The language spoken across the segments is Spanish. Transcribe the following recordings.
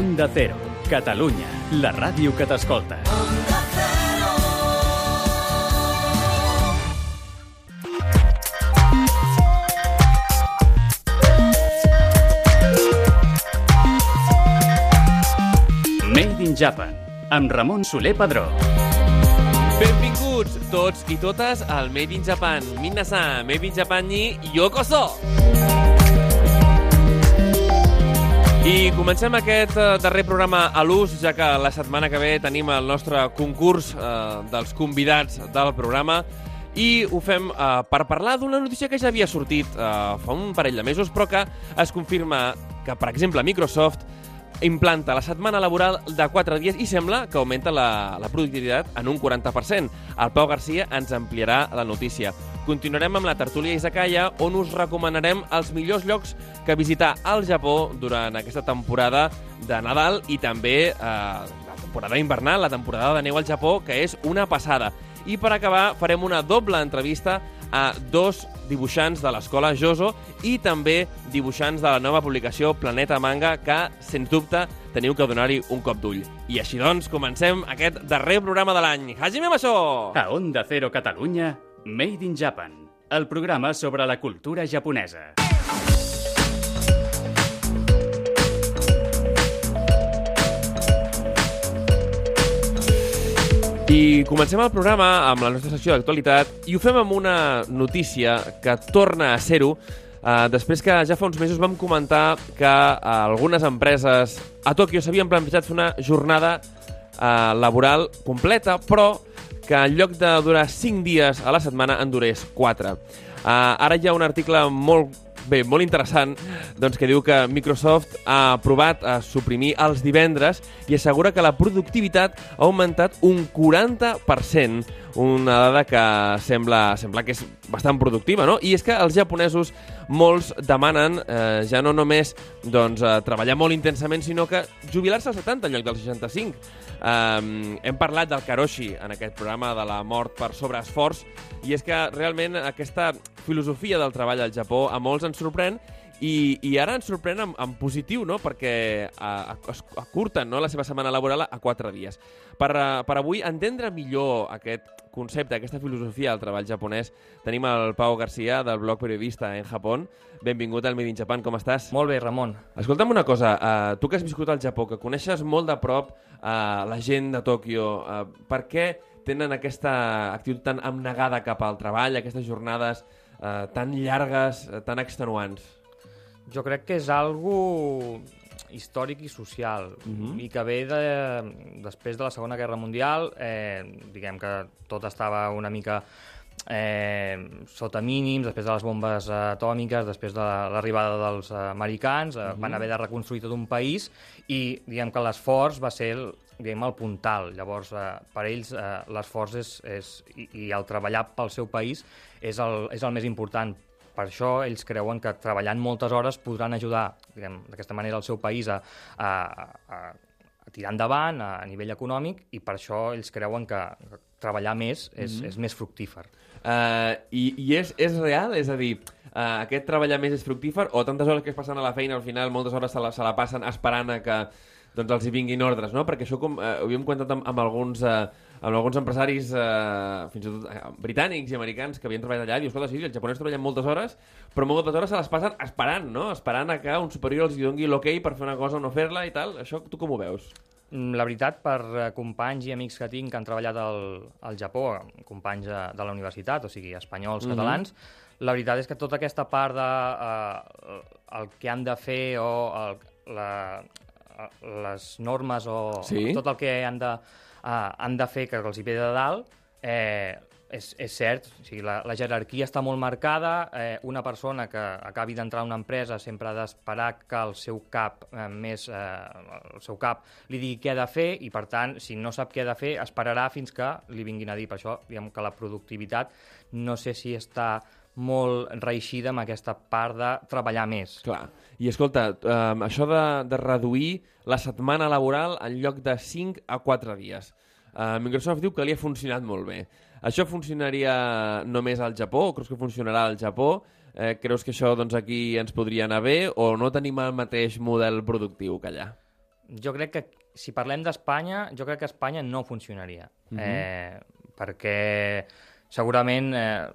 Onda Cero, Catalunya, la ràdio que t'escolta. Made in Japan, amb Ramon Soler Padró. Benvinguts tots i totes al Made in Japan. Minna-san, Made in Japan ni yokoso! I comencem aquest eh, darrer programa a l'ús, ja que la setmana que ve tenim el nostre concurs eh, dels convidats del programa i ho fem eh, per parlar d'una notícia que ja havia sortit eh, fa un parell de mesos, però que es confirma que, per exemple, Microsoft implanta la setmana laboral de 4 dies i sembla que augmenta la, la productivitat en un 40%. El Pau Garcia ens ampliarà la notícia. Continuarem amb la tertúlia Izakaya, on us recomanarem els millors llocs que visitar al Japó durant aquesta temporada de Nadal i també eh, la temporada invernal, la temporada de neu al Japó, que és una passada. I per acabar farem una doble entrevista a dos dibuixants de l'escola Joso i també dibuixants de la nova publicació Planeta Manga, que, sens dubte, teniu que donar-hi un cop d'ull. I així doncs, comencem aquest darrer programa de l'any. Hajime Masho! A Onda Cero Catalunya, Made in Japan, el programa sobre la cultura japonesa. I comencem el programa amb la nostra secció d'actualitat i ho fem amb una notícia que torna a ser-ho eh, després que ja fa uns mesos vam comentar que eh, algunes empreses a Tòquio s'havien plantejat fer una jornada eh, laboral completa, però que en lloc de durar 5 dies a la setmana en durés 4. Uh, ara hi ha un article molt bé, molt interessant, doncs, que diu que Microsoft ha provat a suprimir els divendres i assegura que la productivitat ha augmentat un 40%, una dada que sembla, sembla que és bastant productiva, no? I és que els japonesos molts demanen eh, ja no només doncs, eh, treballar molt intensament, sinó que jubilar-se als 70 en lloc dels 65. Um, hem parlat del Karoshi en aquest programa de la mort per sobreesforç i és que realment aquesta filosofia del treball al Japó a molts ens sorprèn i, i ara ens sorprèn en, en positiu, no? perquè es acurten no? la seva setmana laboral a quatre dies. Per, a, per avui entendre millor aquest concepte, aquesta filosofia del treball japonès, tenim el Pau Garcia del blog periodista en Japó. Benvingut al Made in Japan, com estàs? Molt bé, Ramon. Escolta'm una cosa, uh, tu que has viscut al Japó, que coneixes molt de prop uh, la gent de Tòquio, uh, per què tenen aquesta actitud tan abnegada cap al treball, aquestes jornades uh, tan llargues, uh, tan extenuants? Jo crec que és algo històric i social uh -huh. i que ve de, després de la Segona Guerra Mundial eh, diguem que tot estava una mica eh, sota mínims, després de les bombes atòmiques, després de l'arribada dels americans, eh, uh -huh. van haver de reconstruir tot un país i diguem que l'esforç va ser el, diguem, el puntal. Llavors, eh, per ells, eh, l'esforç és, és, i, i el treballar pel seu país és el, és el més important. Per això ells creuen que treballant moltes hores podran ajudar d'aquesta manera el seu país a, a, a, a tirar endavant a, a nivell econòmic i per això ells creuen que treballar més és, mm -hmm. és més fructífer. Uh, i, I és, és real? És a dir, uh, aquest treballar més és fructífer o tantes hores que es passen a la feina al final moltes hores se la, se la passen esperant a que doncs, els hi vinguin ordres, no? Perquè això com, uh, ho havíem comentat amb, amb alguns... Uh, amb alguns empresaris, eh, fins i tot eh, britànics i americans que havien treballat allà, i dius, escolta, sí, els japonesos treballen moltes hores, però moltes hores se les passen esperant, no? Esperant a que un superior els doni l'ok per fer una cosa o no fer-la i tal. Això tu com ho veus? Mm, la veritat, per eh, companys i amics que tinc que han treballat al, al Japó, companys de, de la universitat, o sigui, espanyols, mm -hmm. catalans, la veritat és que tota aquesta part de uh, el que han de fer o el, la, les normes o sí? tot el que han de uh, han de fer que els hi ve de dalt, eh, és, és cert, o sigui, la, la jerarquia està molt marcada, eh, una persona que acabi d'entrar a una empresa sempre ha d'esperar que el seu cap eh, més eh, el seu cap li digui què ha de fer i per tant, si no sap què ha de fer, esperarà fins que li vinguin a dir. Per això, diguem que la productivitat no sé si està molt reeixida amb aquesta part de treballar més. Clar. I escolta, eh, això de, de reduir la setmana laboral en lloc de 5 a 4 dies. Eh, Microsoft diu que li ha funcionat molt bé. Això funcionaria només al Japó o creus que funcionarà al Japó? Eh, creus que això doncs, aquí ens podria anar bé o no tenim el mateix model productiu que allà? jo crec que si parlem d'Espanya, jo crec que Espanya no funcionaria. Mm -hmm. eh, perquè segurament eh,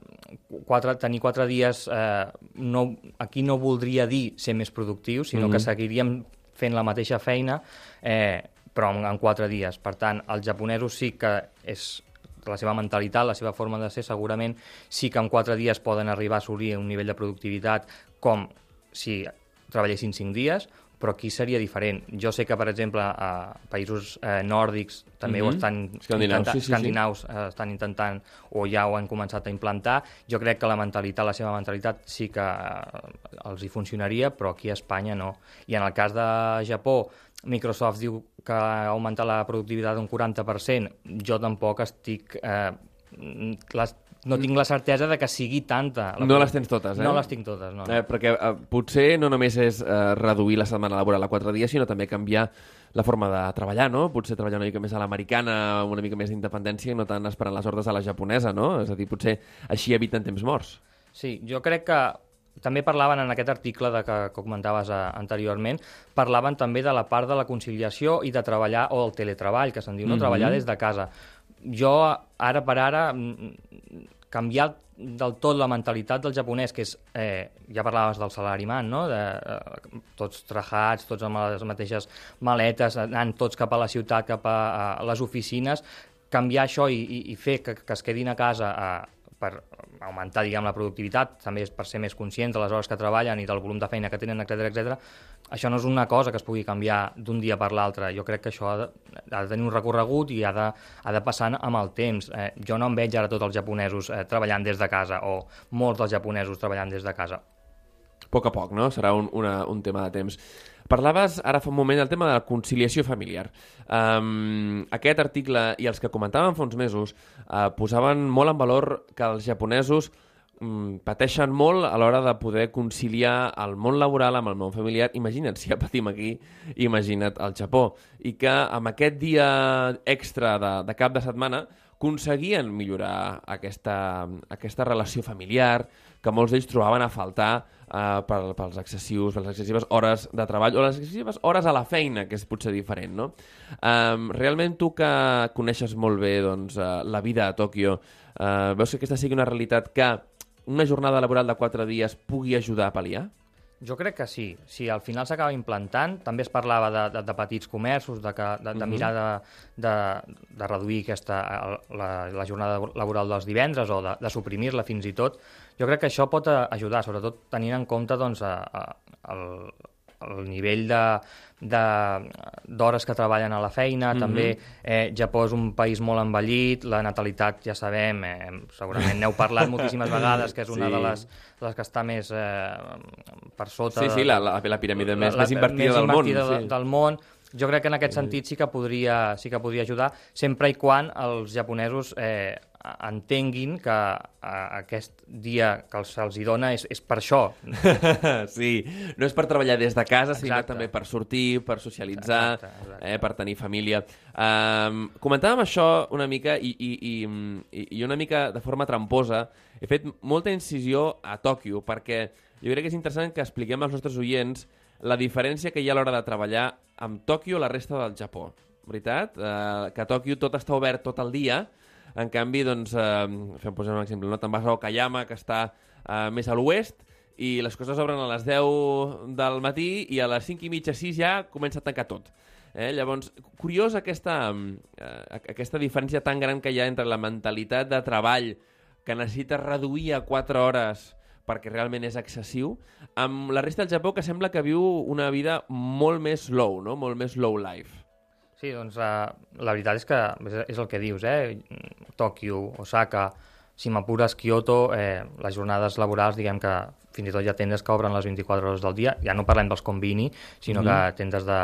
quatre, tenir quatre dies eh, no, aquí no voldria dir ser més productiu, sinó mm -hmm. que seguiríem fent la mateixa feina, eh, però en, en quatre dies. Per tant, els japonesos sí que és la seva mentalitat, la seva forma de ser, segurament sí que en quatre dies poden arribar a assolir un nivell de productivitat com si treballessin cinc dies, però aquí seria diferent. Jo sé que, per exemple, a països eh, nòrdics també mm -hmm. ho Mhm. estan Escandinaus, sí, sí, sí. escandinaus eh, estan intentant o ja ho han començat a implantar. Jo crec que la mentalitat, la seva mentalitat sí que eh, els hi funcionaria, però aquí a Espanya no. I en el cas de Japó, Microsoft diu que ha augmentat la productivitat un 40%. Jo tampoc estic... Eh, les, no tinc la certesa de que sigui tanta. la No les tens totes, eh? No les tinc totes, no. no. Eh, perquè eh, potser no només és eh, reduir la setmana laboral a quatre dies, sinó també canviar la forma de treballar, no? Potser treballar una mica més a l'americana, una mica més d'independència i no tant esperant les ordres a la japonesa, no? És a dir, potser així eviten temps morts. Sí, jo crec que també parlaven en aquest article de que, que comentaves eh, anteriorment, parlaven també de la part de la conciliació i de treballar, o el teletreball, que se'n diu, no? Mhm. treballar des de casa. Jo, ara per ara, mm, canviar del tot la mentalitat del japonès, que és, eh, ja parlaves del salariman, no? de, eh, tots trajats, tots amb les mateixes maletes, anant tots cap a la ciutat, cap a, a les oficines, canviar això i, i, i fer que, que es quedin a casa eh, per augmentar diguem, la productivitat, també és per ser més conscients de les hores que treballen i del volum de feina que tenen, etc etc. Això no és una cosa que es pugui canviar d'un dia per l'altre. Jo crec que això ha de, ha de tenir un recorregut i ha de, ha de passar amb el temps. Eh, jo no em veig ara tots els japonesos eh, treballant des de casa o molts dels japonesos treballant des de casa. A poc a poc, no? Serà un, una, un tema de temps. Parlaves ara fa un moment del tema de la conciliació familiar. Um, aquest article i els que comentàvem fa uns mesos uh, posaven molt en valor que els japonesos um, pateixen molt a l'hora de poder conciliar el món laboral amb el món familiar. Imagina't, si ja patim aquí, imagina't al Japó. I que amb aquest dia extra de, de cap de setmana aconseguien millorar aquesta, aquesta relació familiar que molts d'ells trobaven a faltar eh, per, pels excessius, per les excessives hores de treball o les excessives hores a la feina, que és potser diferent, no? Um, realment tu que coneixes molt bé doncs, uh, la vida a Tòquio, uh, veus que aquesta sigui una realitat que una jornada laboral de quatre dies pugui ajudar a pal·liar? Jo crec que sí. Si al final s'acaba implantant, també es parlava de, de, de petits comerços, de, que, de, de mirar de, de, de reduir aquesta, la, la jornada laboral dels divendres o de, de suprimir-la fins i tot. Jo crec que això pot eh, ajudar, sobretot tenint en compte doncs, a, a, el, el nivell de d'hores que treballen a la feina, mm -hmm. també eh, Japó és un país molt envellit, la natalitat ja sabem, eh, segurament n'heu parlat moltíssimes vegades, que és una Sí. de, les, de les que està més eh, per sota... Sí, sí, la, la, la piràmide més, la, més invertida més del món. invertida de- Sí. del món. Jo crec que en aquest sentit sí que podria, sí que podria ajudar, sempre i quan els japonesos eh, entenguin que eh, aquest dia que els, se'ls dona és, és per això. sí, no és per treballar des de casa, sinó Exacte. també per sortir, per socialitzar, Exacte, exacte. Eh, per tenir família. Um, comentàvem això una mica i, i, i, i una mica de forma tramposa. He fet molta incisió a Tòquio perquè jo crec que és interessant que expliquem als nostres oients la diferència que hi ha a l'hora de treballar amb Tòquio la resta del Japó. Veritat? Uh, que a Tòquio tot està obert tot el dia, en canvi, doncs, eh, fem posar un exemple, no? te'n vas a Okayama, que està eh, més a l'oest, i les coses obren a les 10 del matí i a les 5 i mitja, 6 ja comença a tancar tot. Eh? Llavors, curiós aquesta, eh, aquesta diferència tan gran que hi ha entre la mentalitat de treball que necessita reduir a 4 hores perquè realment és excessiu, amb la resta del Japó que sembla que viu una vida molt més low, no? molt més low life. Sí, doncs uh, la veritat és que és, és el que dius, eh? Tòquio, Osaka, si m'apures Kyoto, eh, les jornades laborals, diguem que fins i tot hi ha tendes que obren les 24 hores del dia, ja no parlem dels convini, sinó mm -hmm. que tendes de,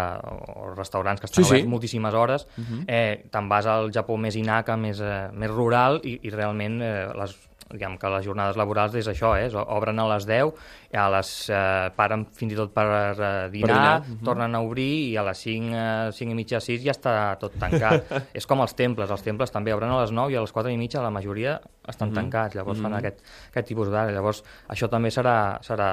o restaurants que estan Sí, sí. moltíssimes hores, mm -hmm. eh, te'n vas al Japó més inaca, més, eh, més rural, i, i realment eh, les, diguem que les jornades laborals és això, eh? obren a les 10, i a les, eh, paren fins i tot per eh, dinar, dinar, dinar tornen a obrir i a les 5, eh, 5 i mitja, 6 ja està tot tancat. és com els temples, els temples també obren a les 9 i a les 4 i mitja la majoria estan tancats, llavors fan aquest, aquest tipus d'horari. Llavors això també serà, serà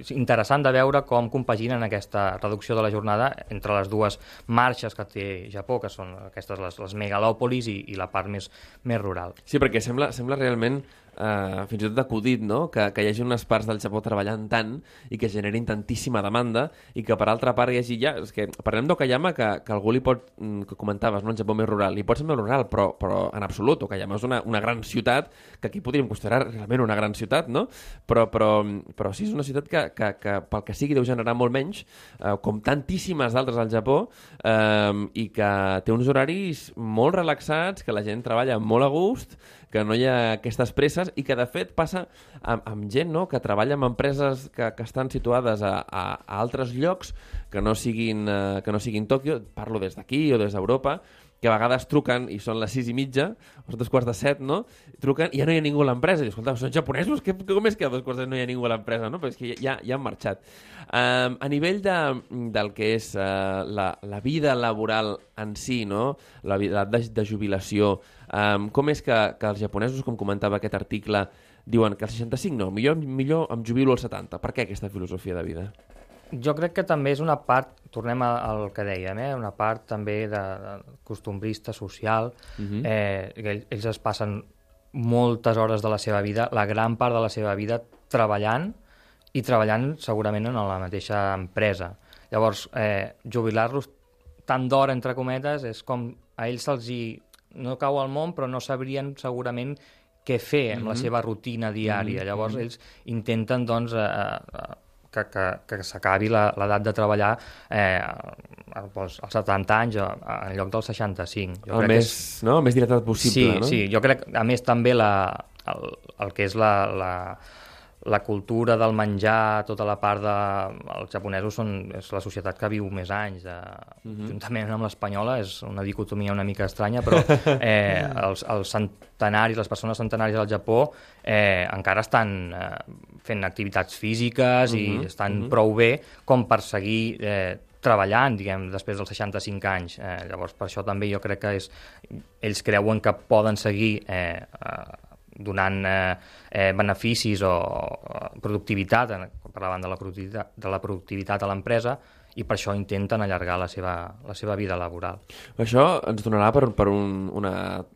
és interessant de veure com compaginen aquesta reducció de la jornada entre les dues marxes que té Japó, que són aquestes les, les megalòpolis i, i la part més, més rural. Sí, perquè sembla, sembla realment eh, fins i tot acudit, no? que, que hi hagi unes parts del Japó treballant tant i que generin tantíssima demanda i que per altra part hi hagi ja... És que parlem d'Okayama que, que algú li pot, mm, que comentaves, no? un Japó més rural, li pot més rural, però, però en absolut, Okayama és una, una gran ciutat que aquí podríem considerar realment una gran ciutat, no? Però, però, però sí, és una ciutat que, que, que pel que sigui deu generar molt menys, eh, com tantíssimes d'altres al Japó, eh, i que té uns horaris molt relaxats, que la gent treballa molt a gust, que no hi ha aquestes presses i que de fet passa amb, amb gent no? que treballa amb empreses que, que estan situades a, a, a altres llocs que no siguin, eh, que no siguin Tòquio, parlo des d'aquí o des d'Europa, que a vegades truquen i són les sis i mitja, o són dos quarts de set, no? Truquen i ja no hi ha ningú a l'empresa. I escolta, són japonesos? Que, com és que a dos quarts de set no hi ha ningú a l'empresa? No? Però és que ja, ja han marxat. Um, a nivell de, del que és uh, la, la vida laboral en si, no? la vida de, de jubilació, um, com és que, que els japonesos, com comentava aquest article, diuen que al 65 no, millor, millor em jubilo als 70. Per què aquesta filosofia de vida? Jo crec que també és una part, tornem al que dèiem, eh? una part també de, de costumbrista, social, uh -huh. eh, que ells, ells es passen moltes hores de la seva vida, la gran part de la seva vida treballant i treballant segurament en la mateixa empresa. Llavors, eh, jubilar-los tant d'hora, entre cometes, és com a ells se'ls hi... no cau al món, però no sabrien segurament què fer amb mm -hmm. la seva rutina diària. Mm -hmm. Llavors, ells intenten, doncs, eh, eh, que, que, que s'acabi l'edat de treballar eh, als 70 anys en lloc dels 65. Jo el, més, és... no? el més directe possible, sí, no? Sí, jo crec, a més, també la, el, el que és la, la, la cultura del menjar, tota la part de... Els japonesos són és la societat que viu més anys, de... uh -huh. juntament amb l'espanyola, és una dicotomia una mica estranya, però eh, els, els centenaris, les persones centenàries del Japó eh, encara estan eh, fent activitats físiques uh -huh. i estan uh -huh. prou bé com per seguir eh, treballant, diguem, després dels 65 anys. Eh, llavors, per això també jo crec que és, ells creuen que poden seguir eh, donant eh, eh, beneficis o, o productivitat, parlàvem de la productivitat, de la productivitat a l'empresa, i per això intenten allargar la seva, la seva vida laboral. Això ens donarà per, per un, una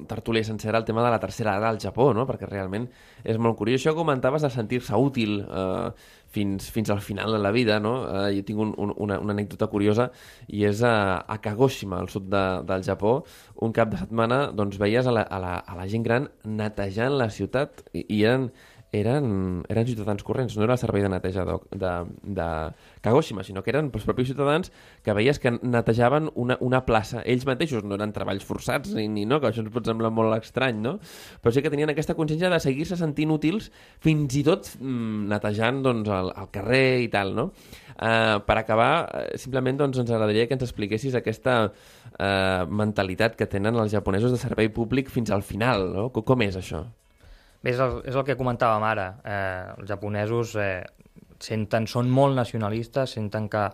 tertúlia sencera el tema de la tercera edat al Japó, no? perquè realment és molt curiós. Això comentaves de sentir-se útil eh, fins, fins al final de la vida. No? Eh, jo tinc un, un, una, una anècdota curiosa i és a, a Kagoshima, al sud de, del Japó, un cap de setmana doncs, veies a la, a, la, a la gent gran netejant la ciutat i, i eren eren, eren ciutadans corrents, no era el servei de neteja de, de, de Kagoshima, sinó que eren els propis ciutadans que veies que netejaven una, una plaça. Ells mateixos no eren treballs forçats, ni, ni no, que això ens pot semblar molt estrany, no? Però sí que tenien aquesta consciència de seguir-se sentint útils fins i tot mm, netejant doncs, el, el carrer i tal, no? Uh, per acabar, eh, simplement doncs, ens agradaria que ens expliquessis aquesta uh, mentalitat que tenen els japonesos de servei públic fins al final, no? Com és això? Bé, és el, és el que comentàvem ara. Eh, els japonesos eh, senten, són molt nacionalistes, senten que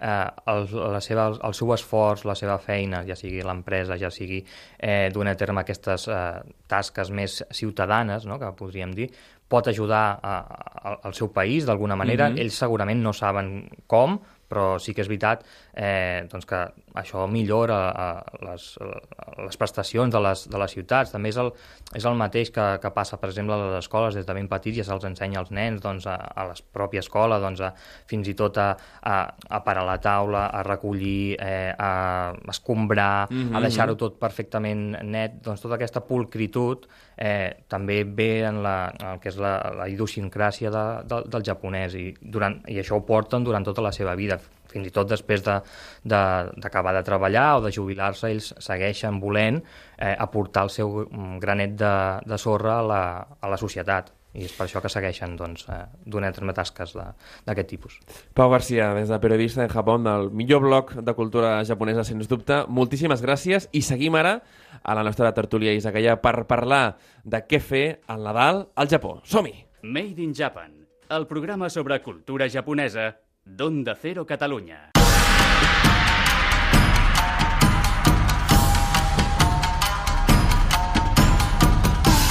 eh, el, la seva, el seu esforç, la seva feina, ja sigui l'empresa, ja sigui eh, donar a terme aquestes eh, tasques més ciutadanes, no?, que podríem dir, pot ajudar a, a, al seu país d'alguna manera. Mm -hmm. Ells segurament no saben com, però sí que és veritat eh, doncs que això millora a, a les, a les prestacions de les, de les ciutats. També és el, és el mateix que, que passa, per exemple, a les escoles, des de ben petits ja se'ls ensenya als nens doncs, a, a la pròpia escola, doncs, a, fins i tot a, a, a parar la taula, a recollir, eh, a escombrar, mm -hmm. a deixar-ho tot perfectament net. Doncs tota aquesta pulcritud eh, també ve en, la, en el que és la, la idiosincràsia de, de, del japonès i, durant, i això ho porten durant tota la seva vida. Fins i tot després d'acabar de, de, de treballar o de jubilar-se, ells segueixen volent eh, aportar el seu mm, granet de, de sorra a la, a la societat i és per això que segueixen doncs, eh, donant terme tasques d'aquest tipus. Pau Garcia, des de Periodista en Japó, del millor blog de cultura japonesa, sens dubte. Moltíssimes gràcies i seguim ara a la nostra tertúlia Isakaya per parlar de què fer al Nadal al Japó. Som-hi! Made in Japan, el programa sobre cultura japonesa d'Onda Cero Catalunya.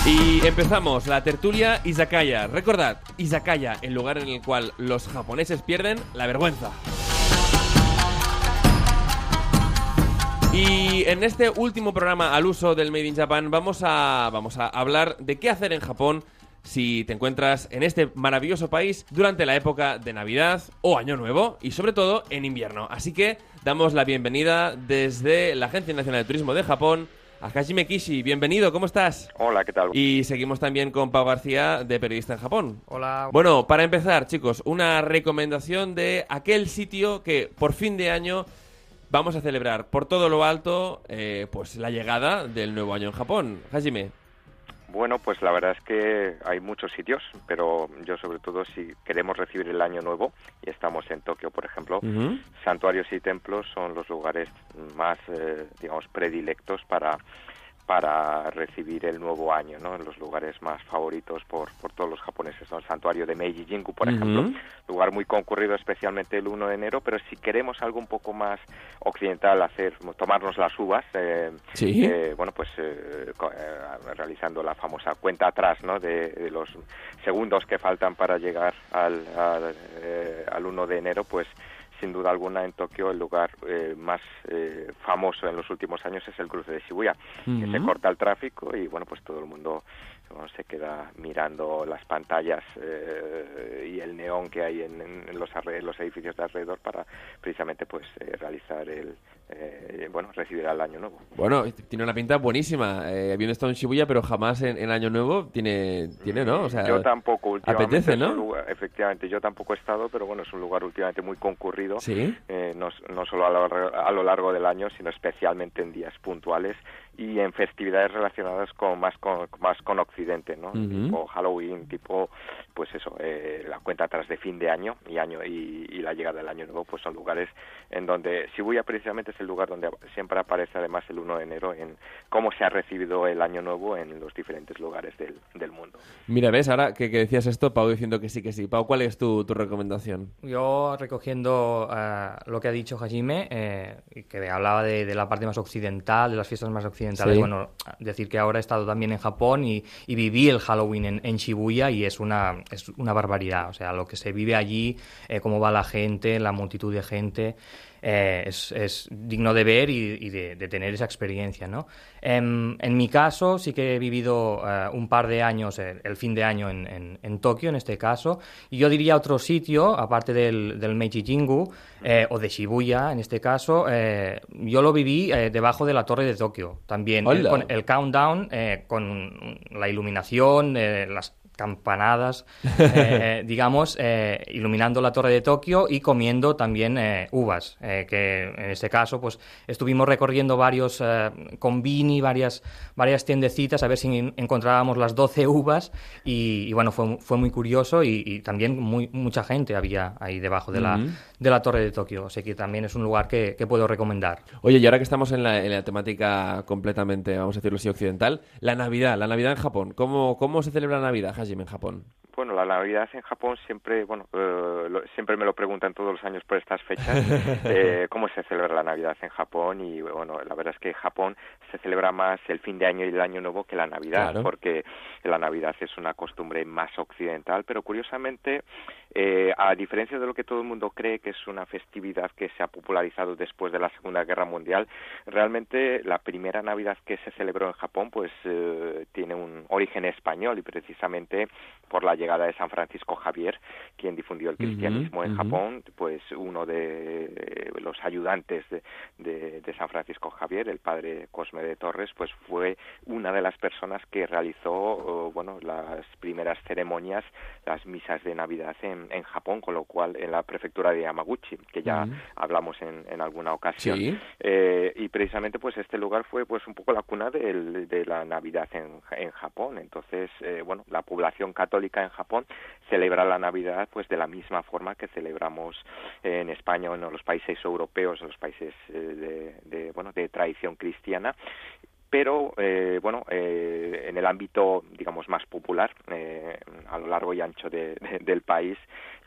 Y empezamos la tertulia Izakaya. Recordad, Izakaya, el lugar en el cual los japoneses pierden la vergüenza. Y en este último programa al uso del Made in Japan vamos a, vamos a hablar de qué hacer en Japón si te encuentras en este maravilloso país durante la época de Navidad o Año Nuevo y sobre todo en invierno. Así que damos la bienvenida desde la Agencia Nacional de Turismo de Japón a Hajime Kishi. Bienvenido, ¿cómo estás? Hola, ¿qué tal? Y seguimos también con Pau García, de Periodista en Japón. Hola. Bueno, para empezar, chicos, una recomendación de aquel sitio que por fin de año vamos a celebrar por todo lo alto eh, pues la llegada del nuevo año en Japón. Hajime. Bueno, pues la verdad es que hay muchos sitios, pero yo sobre todo si queremos recibir el año nuevo y estamos en Tokio, por ejemplo, santuarios y templos son los lugares más, eh, digamos, predilectos para para recibir el nuevo año, ¿no? En los lugares más favoritos por, por todos los japoneses, ¿no? El santuario de Meiji Jingu, por ejemplo, lugar muy concurrido especialmente el 1 de enero, pero si queremos algo un poco más occidental, hacer tomarnos las uvas, eh, Sí. eh, bueno, pues eh, eh, realizando la famosa cuenta atrás, ¿no? De, de los segundos que faltan para llegar al, al, eh, al 1 de enero, pues sin duda alguna en Tokio el lugar eh, más eh, famoso en los últimos años es el cruce de Shibuya, que se corta el tráfico y bueno, pues todo el mundo bueno, se queda mirando las pantallas eh, y el neón que hay en, en- en los, alre- los edificios de alrededor para precisamente pues eh, realizar el eh, bueno recibir el año nuevo. Bueno, tiene una pinta buenísima. Eh, habiendo estado en Shibuya, pero jamás en, en Año Nuevo tiene, tiene ¿no? O sea, yo tampoco últimamente apetece, ¿no? lugar- efectivamente yo tampoco he estado pero bueno es un lugar últimamente muy concurrido Sí. eh, no, no solo a lo, a lo largo del año sino especialmente en días puntuales y en festividades relacionadas con más con más con Occidente no tipo Halloween tipo pues eso eh, la cuenta atrás de fin de año y año y, y la llegada del año nuevo pues son lugares en donde Shibuya precisamente es el lugar donde siempre aparece además el 1 de enero en cómo se ha recibido el año nuevo en los diferentes lugares del, del mundo Mira, ves, ahora que, que decías esto, Pau diciendo que sí, que sí. Pau, ¿cuál es tu, tu recomendación? Yo recogiendo eh, lo que ha dicho Hajime, eh, que hablaba de, de la parte más occidental, de las fiestas más occidentales, Sí. bueno, decir que ahora he estado también en Japón y, y viví el Halloween en, en Shibuya y es una, es una barbaridad. O sea, lo que se vive allí, eh, cómo va la gente, la multitud de gente, eh, es, es digno de ver y, y de, de tener esa experiencia, ¿no? Em, en mi caso, sí que he vivido eh, un par de años, el fin de año en, en- en Tokio, en este caso, y yo diría otro sitio, aparte del, del Meiji Jingu, eh, o de Shibuya, en este caso, eh, yo lo viví eh, debajo de la Torre de Tokio, también, Hola. con el countdown, eh, con la iluminación, las campanadas, eh, digamos, eh, iluminando la torre de Tokio y comiendo también eh, uvas, eh, que en este caso pues estuvimos recorriendo varios eh, convini, varias, varias tiendecitas a ver si en- encontrábamos las 12 uvas y, y bueno, fue, fue muy curioso y, y también muy, mucha gente había ahí debajo de, la. De la torre de Tokio, así que también es un lugar que, que puedo recomendar. Oye, y ahora que estamos en la, en la temática completamente, vamos a decirlo así, occidental, la Navidad, la Navidad en Japón. ¿Cómo, cómo se celebra la Navidad, Hajime, en Japón? Bueno, la Navidad en Japón siempre, bueno, eh, lo- siempre me lo preguntan todos los años por estas fechas, eh, cómo se celebra la Navidad en Japón y bueno, la verdad es que en Japón se celebra más el fin de año y el año nuevo que la Navidad, Claro. porque la Navidad es una costumbre más occidental, pero curiosamente, eh, a diferencia de lo que todo el mundo cree que es una festividad que se ha popularizado después de la Segunda Guerra Mundial, realmente la primera Navidad que se celebró en Japón pues eh, tiene un origen español y precisamente por la llegada de San Francisco Javier, quien difundió el cristianismo en ujú. Japón, pues uno de los ayudantes de, de- de San Francisco Javier, el padre Cosme de Torres, pues fue una de las personas que realizó bueno las primeras ceremonias, las misas de Navidad en, en Japón, con lo cual en la prefectura de Yamaguchi, que ya Ujú. hablamos en, en alguna ocasión. Sí. Eh, y precisamente pues este lugar fue pues un poco la cuna del- de la Navidad en, en Japón. Entonces, eh, bueno, la población católica en Japón celebra la Navidad pues de la misma forma que celebramos en España o en los países europeos, en los países eh, de, de, bueno, de tradición cristiana. Pero eh, bueno eh, en el ámbito digamos más popular eh, a lo largo y ancho de- del país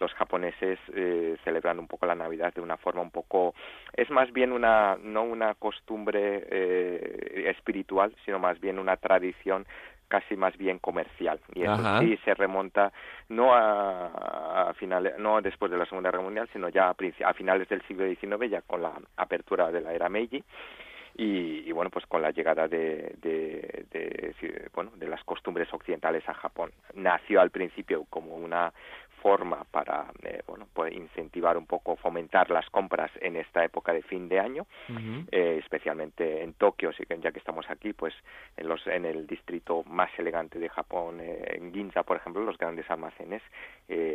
los japoneses eh, celebran un poco la navidad de una forma un poco es más bien una no una costumbre eh, espiritual sino más bien una tradición casi más bien comercial. Y eso sí se remonta no a, finales no después de la Segunda Guerra Mundial sino ya a, finales del siglo XIX ya con la apertura de la era Meiji. Y, bueno pues con la llegada de, de, de, bueno de las costumbres occidentales a Japón. Nació al principio como una forma para eh, bueno pues incentivar un poco fomentar las compras en esta época de fin de año eh, especialmente en Tokio ya que estamos aquí pues en los en el distrito más elegante de Japón eh, en Ginza por ejemplo los grandes almacenes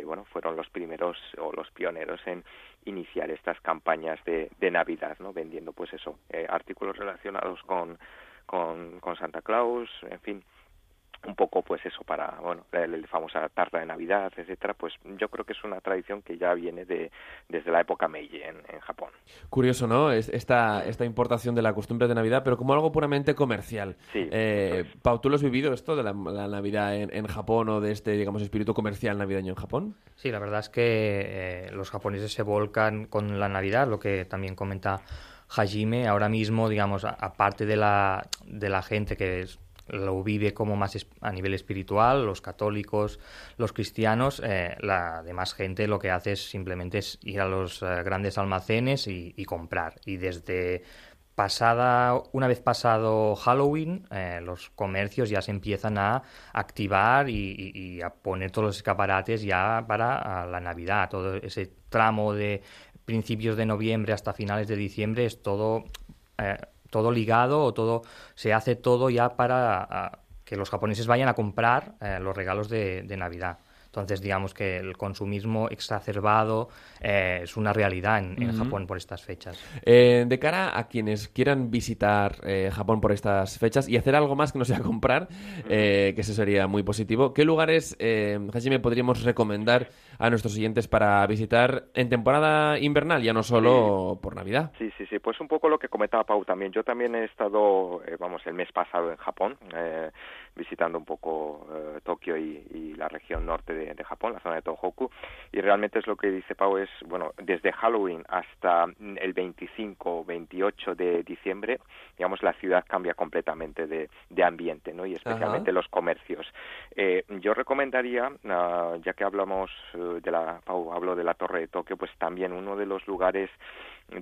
bueno fueron los primeros o los pioneros en iniciar estas campañas de, de Navidad no vendiendo pues eso artículos relacionados con con, con Santa Claus en fin un poco pues eso para bueno la, famosa tarta de navidad etcétera pues yo creo que es una tradición que ya viene de desde la época Meiji en, en Japón. Curioso no esta esta importación de la costumbre de navidad pero como algo puramente comercial. Sí eh, Pau tú lo has vivido esto de la, navidad en, Japón o de este digamos espíritu comercial navideño en Japón sí la verdad es que eh, los japoneses se volcan con la navidad lo que también comenta Hajime. Ahora mismo digamos aparte de la de la gente que es lo vive como más a nivel espiritual, los católicos, los cristianos, eh, la demás gente lo que hace es simplemente es ir a los eh, grandes almacenes y, comprar. Y desde pasada, una vez pasado Halloween, eh, los comercios ya se empiezan a activar y, a poner todos los escaparates ya para la Navidad. Todo ese tramo de principios de noviembre hasta finales de diciembre es todo todo ligado o todo se hace todo ya para que los japoneses vayan a comprar eh, los regalos de, Navidad. Entonces, digamos que el consumismo exacerbado eh, es una realidad en, Japón por estas fechas. Eh, de cara a quienes quieran visitar Japón por estas fechas y hacer algo más que no sea comprar, que eso sería muy positivo, ¿qué lugares, Hajime, podríamos recomendar a nuestros siguientes para visitar en temporada invernal, ya no solo por Navidad. Sí, sí, sí, pues un poco lo que comentaba Pau también. Yo también he estado, eh, vamos, el mes pasado en Japón, eh, visitando un poco eh, Tokio y, la región norte de, de, Japón, la zona de Tohoku, y realmente es lo que dice Pau, es, bueno, desde Halloween hasta el 25 28 de diciembre, digamos, la ciudad cambia completamente de, de ambiente, ¿no? Y especialmente los comercios. yo recomendaría, ah, ya que hablamos de la, hablo de la Torre de Tokio, pues también uno de los lugares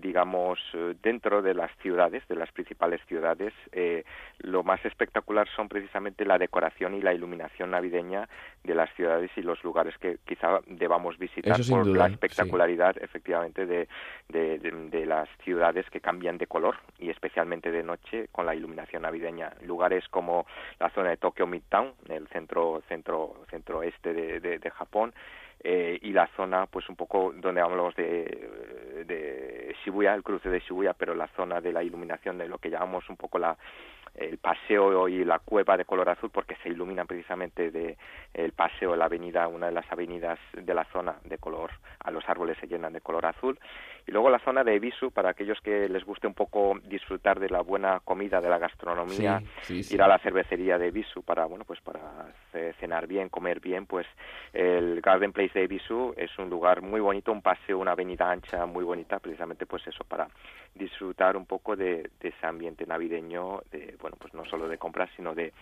digamos, eh, dentro de las ciudades, de las principales ciudades, eh, lo más espectacular son precisamente la decoración y la iluminación navideña de las ciudades y los lugares que quizá debamos visitar por la espectacularidad, efectivamente, de, de, de, las ciudades que cambian de color y especialmente de noche con la iluminación navideña. Lugares como la zona de Tokyo Midtown, el centro, centro, centro este de, de Japón, eh, y la zona, pues un poco donde hablamos de, de Shibuya, el cruce de Shibuya, pero la zona de la iluminación de lo que llamamos un poco la el paseo y la cueva de color azul porque se ilumina precisamente de el paseo la avenida una de las avenidas de la zona de color a los árboles se llenan de color azul. Y luego la zona de Ebisu para aquellos que les guste un poco disfrutar de la buena comida de la gastronomía ir a la cervecería de Ebisu para bueno pues para cenar bien comer bien pues el Garden Place de Ebisu es un lugar muy bonito un paseo una avenida ancha muy bonita precisamente pues eso para disfrutar un poco de, de ese ambiente navideño de bueno, pues no solo de compras, sino de,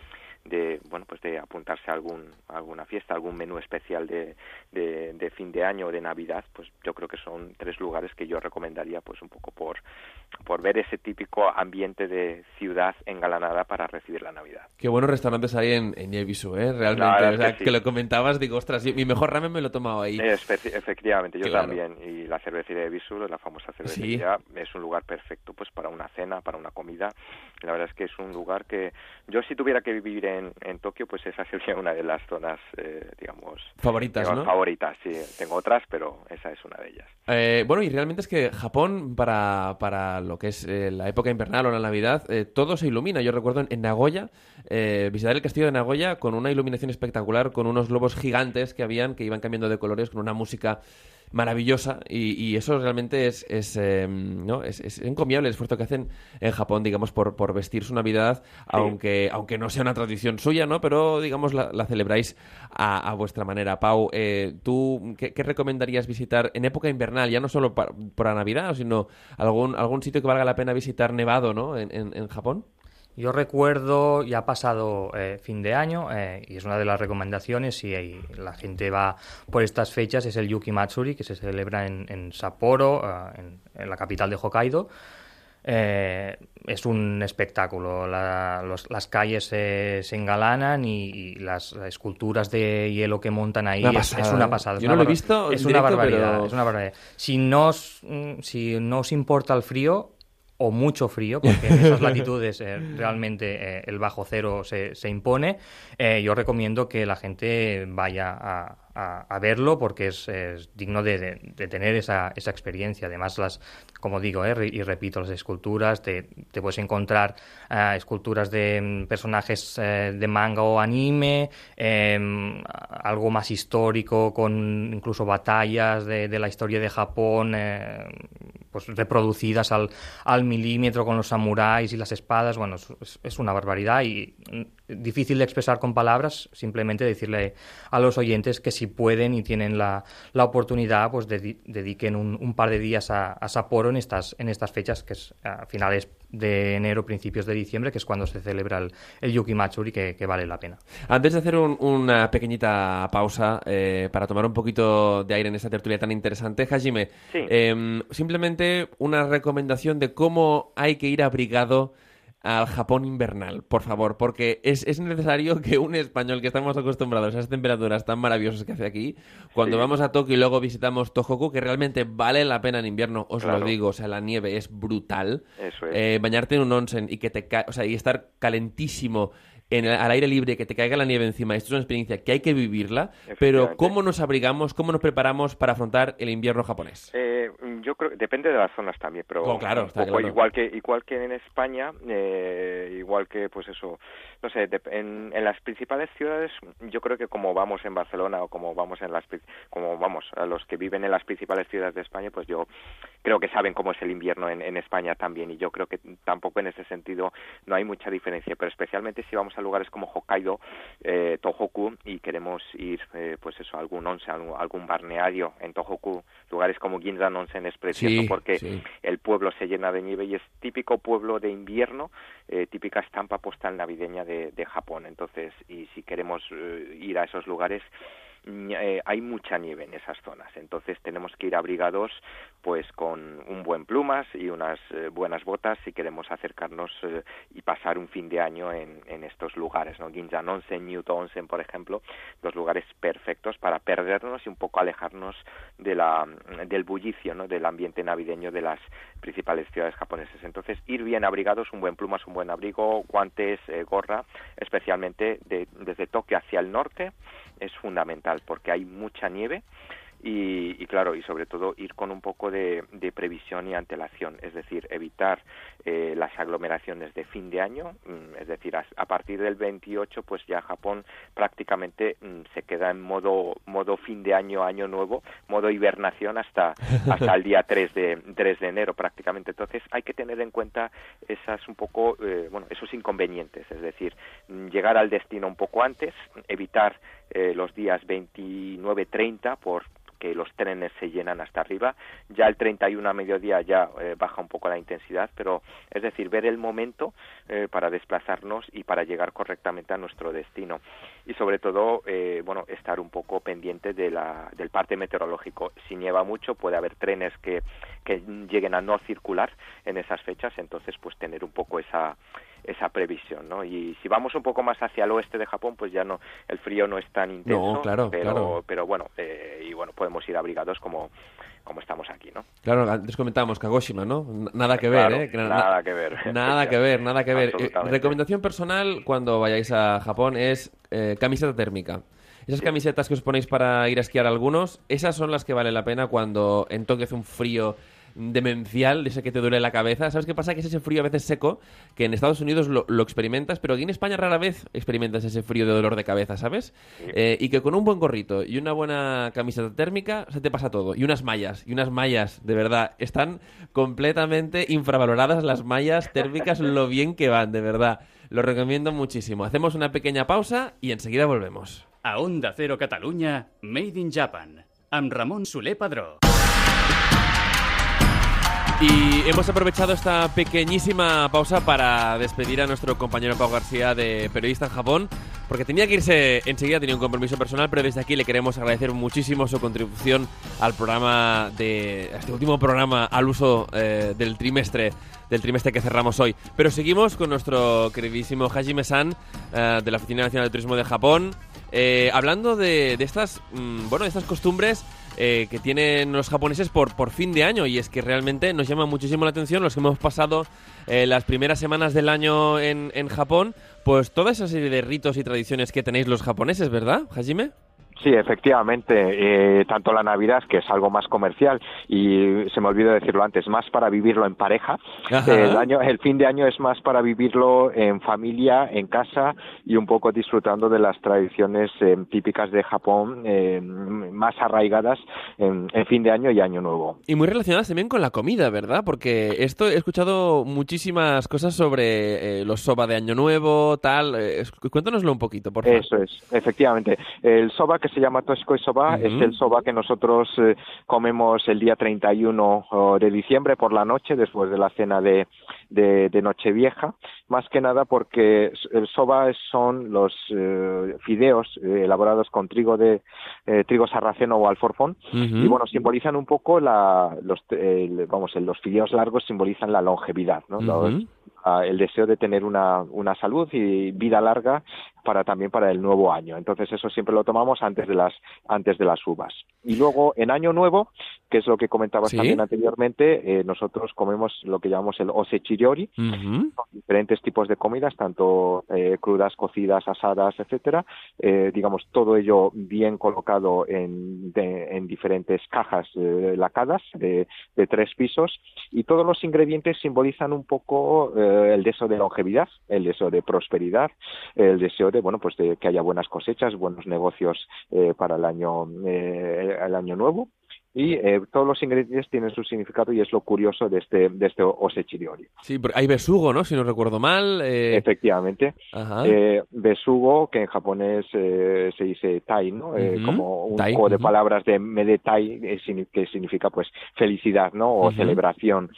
de bueno pues de apuntarse a algún alguna fiesta algún menú especial de, de, fin de año o de navidad pues yo creo que son tres lugares que yo recomendaría pues un poco por por ver ese típico ambiente de ciudad engalanada para recibir la navidad. Qué buenos restaurantes hay en en eh realmente que, lo comentabas digo ostras mi mejor ramen me lo he tomado ahí. Efectivamente yo también. Y la cervecería de Ebisu la famosa cervecería es un lugar perfecto pues para una cena para una comida. La verdad es que es un lugar que yo si tuviera que vivir en, en Tokio, pues esa sería una de las zonas, eh, digamos... Favoritas, ¿no? Favoritas, sí. Tengo otras, pero esa es una de ellas. Eh, bueno, y realmente es que Japón, para, para lo que es eh, la época invernal o la Navidad, todo se ilumina. Yo recuerdo en, Nagoya, visitar el castillo de Nagoya con una iluminación espectacular, con unos globos gigantes que habían, que iban cambiando de colores, con una música maravillosa y, eso realmente es, es, em, ¿no? Es, es, encomiable el esfuerzo que hacen en Japón, digamos, por, por vestir su Navidad, aunque, aunque no sea una tradición suya, ¿no? Pero, digamos, la, celebráis a, vuestra manera. Pau, eh, ¿tú qué, recomendarías visitar en época invernal, ya no solo para, Navidad, sino algún, algún sitio que valga la pena visitar nevado, ¿no? En, en, Japón. Yo recuerdo, ya ha pasado eh, fin de año, eh, y es una de las recomendaciones, si la gente va por estas fechas, es el Yuki Matsuri, que se celebra en, Sapporo, en, la capital de Hokkaido. es un espectáculo. las calles se engalanan y, las esculturas de hielo que montan ahí es, una pasada. Yo no lo he visto. Es una barbaridad. Es una barbaridad. Si no, mm, si no os importa el frío, o mucho frío, porque en esas latitudes eh, realmente eh, el bajo cero se, se impone, eh, yo recomiendo que la gente vaya a, a, verlo porque es, digno de, tener esa, esa, experiencia. Además, las, como digo, eh, y repito, las esculturas, te, puedes encontrar eh, esculturas de mm, personajes eh, de manga o anime, em, algo más histórico, con incluso batallas de, la historia de Japón, pues reproducidas al, al, milímetro con los samuráis y las espadas. Bueno, es, es una barbaridad y mm, difícil de expresar con palabras, simplemente decirle a los oyentes que si pueden y tienen la, la oportunidad, pues dediquen un, un, par de días a, a, Sapporo en estas, en estas fechas, que es a finales de enero, principios de diciembre, que es cuando se celebra el, el Yuki Matsuri, que, que, vale la pena. Antes de hacer una pequeñita pausa eh, para tomar un poquito de aire en esta tertulia tan interesante, Hajime, em, simplemente una recomendación de cómo hay que ir abrigado al Japón invernal, por favor, porque es, es, necesario que un español que estamos acostumbrados a esas temperaturas tan maravillosas que hace aquí, cuando vamos a Tokio y luego visitamos Tohoku, que realmente vale la pena en invierno, os lo digo, o sea, la nieve es brutal. Eso es. Eh, bañarte en un onsen y que te o sea, y estar calentísimo en al aire libre, que te caiga la nieve encima. Esto es una experiencia que hay que vivirla, pero ¿cómo nos abrigamos, cómo nos preparamos para afrontar el invierno japonés? Eh, yo creo que depende de las zonas también, pero oh, claro, igual que igual que en España, eh, igual que pues eso, no sé, en, en, las principales ciudades, yo creo que como vamos en Barcelona o como vamos en las como vamos a los que viven en las principales ciudades de España, pues yo creo que saben cómo es el invierno en, en España también y yo creo que tampoco en ese sentido no hay mucha diferencia, pero especialmente si vamos a lugares como Hokkaido, eh, Tohoku y queremos ir, eh, pues eso, algún onsen, algún, algún, balneario en Tohoku, lugares como Ginzan Onsen es precioso porque el pueblo se llena de nieve y es típico pueblo de invierno, eh, típica estampa postal navideña de, de, Japón. Entonces, y si queremos eh, ir a esos lugares, eh, hay mucha nieve en esas zonas, entonces tenemos que ir abrigados pues con un buen plumas y unas eh, buenas botas si queremos acercarnos eh, y pasar un fin de año en, en estos lugares, ¿no? Ginjan Onsen, Newton Onsen, por ejemplo, dos lugares perfectos para perdernos y un poco alejarnos de la, del bullicio, ¿no? Del ambiente navideño de las principales ciudades japonesas. Entonces, ir bien abrigados, un buen plumas, un buen abrigo, guantes, gorra, especialmente de, desde Tokio hacia el norte, es fundamental porque hay mucha nieve y, claro, y sobre todo ir con un poco de, previsión y antelación, es decir, evitar eh, las aglomeraciones de fin de año, mm, es decir, a, partir del 28 pues ya Japón prácticamente mm, se queda en modo modo fin de año, año nuevo, modo hibernación hasta hasta el día 3 de 3 de enero prácticamente. Entonces hay que tener en cuenta esas un poco eh, bueno, esos inconvenientes, es decir, mm, llegar al destino un poco antes, evitar eh, los días 29-30 por que los trenes se llenan hasta arriba. Ya el 31 a mediodía ya eh, baja un poco la intensidad, pero es decir, ver el momento eh, para desplazarnos y para llegar correctamente a nuestro destino. Y sobre todo, eh, bueno, estar un poco pendiente de la, del parte meteorológico. Si nieva mucho, puede haber trenes que, que lleguen a no circular en esas fechas, entonces pues tener un poco esa esa previsión, ¿no? Y si vamos un poco más hacia el oeste de Japón, pues ya no el frío no es tan intenso, claro, pero pero bueno eh, y bueno podemos ir abrigados como como estamos aquí, ¿no? Claro, antes comentábamos Kagoshima, ¿no? Nada que ver, ¿eh? nada que ver. Nada que ver, nada que ver. Eh, recomendación personal cuando vayáis a Japón es eh, camiseta térmica. Esas camisetas que os ponéis para ir a esquiar algunos, esas son las que vale la pena cuando en Tokio hace un frío demencial, de ese que te duele la cabeza. ¿Sabes qué pasa? Que es ese frío a veces seco, que en Estados Unidos lo, experimentas, pero aquí en España rara vez experimentas ese frío de dolor de cabeza, ¿sabes? Eh, y que con un buen gorrito y una buena camiseta térmica se te pasa todo. Y unas mallas, y unas mallas, de verdad, están completamente infravaloradas las mallas térmicas, lo bien que van, de verdad. Lo recomiendo muchísimo. Hacemos una pequeña pausa y enseguida volvemos. A Onda Cero Cataluña, Made in Japan, amb Ramon Soler Padró. Y hemos aprovechado esta pequeñísima pausa para despedir a nuestro compañero Pau García de periodista en Japón, porque tenía que irse enseguida, tenía un compromiso personal, pero desde aquí le queremos agradecer muchísimo su contribución al programa de este último programa al uso eh, del trimestre del trimestre que cerramos hoy. Pero seguimos con nuestro queridísimo Hajime-san eh, de la Oficina Nacional de Turismo de Japón, eh, hablando de, de estas, mm, bueno, de estas costumbres eh, que tienen los japoneses por, por fin de año y es que realmente nos llama muchísimo la atención los que hemos pasado eh, las primeras semanas del año en, en Japón, pues toda esa serie de ritos y tradiciones que tenéis los japoneses, ¿verdad, Hajime? Sí, efectivamente, eh, tanto la Navidad, que es algo más comercial, y se me olvidó decirlo antes, más para vivirlo en pareja. El, año, el fin de año es más para vivirlo en familia, en casa y un poco disfrutando de las tradiciones eh, típicas de Japón, eh, más arraigadas en, en fin de año y año nuevo. Y muy relacionadas también con la comida, ¿verdad? Porque esto he escuchado muchísimas cosas sobre eh, los soba de Año Nuevo, tal. eh, cuéntanoslo un poquito, por favor. Eso es, efectivamente. El soba que se llama Toshikoi Soba es el soba que nosotros eh, comemos el día 31 oh, de diciembre por la noche, después de la cena de, de, de Nochevieja. Más que nada porque el soba son los eh, fideos eh, elaborados con trigo de trigo sarraceno o alforfón Ujú. y bueno simbolizan un poco la los vamos los fideos largos simbolizan la longevidad no Los- El deseo de tener una, una salud y vida larga para también para el nuevo año. Entonces eso siempre lo tomamos antes de las antes de las uvas. Y luego en año nuevo, que es lo que comentabas Sí. también anteriormente, eh, nosotros comemos lo que llamamos el osechiriori, Ujú. diferentes tipos de comidas, tanto eh, crudas, cocidas, asadas, etcétera. Eh, digamos todo ello bien colocado en, de- en diferentes cajas eh, lacadas de, de tres pisos y todos los ingredientes simbolizan un poco eh, el deseo de longevidad, el deseo de prosperidad, el deseo de bueno pues de que haya buenas cosechas, buenos negocios eh, para el año eh, el año nuevo. Y eh, todos los ingredientes tienen su significado y es lo curioso de este, de este osechiriori. Sí, porque hay besugo, ¿no? Si no recuerdo mal. eh, Efectivamente. Ajá. Eh, besugo, que en japonés eh, se dice tai, ¿no? Eh, como un tai, juego de ujú. palabras de medetai, que significa pues felicidad, ¿no? O celebración.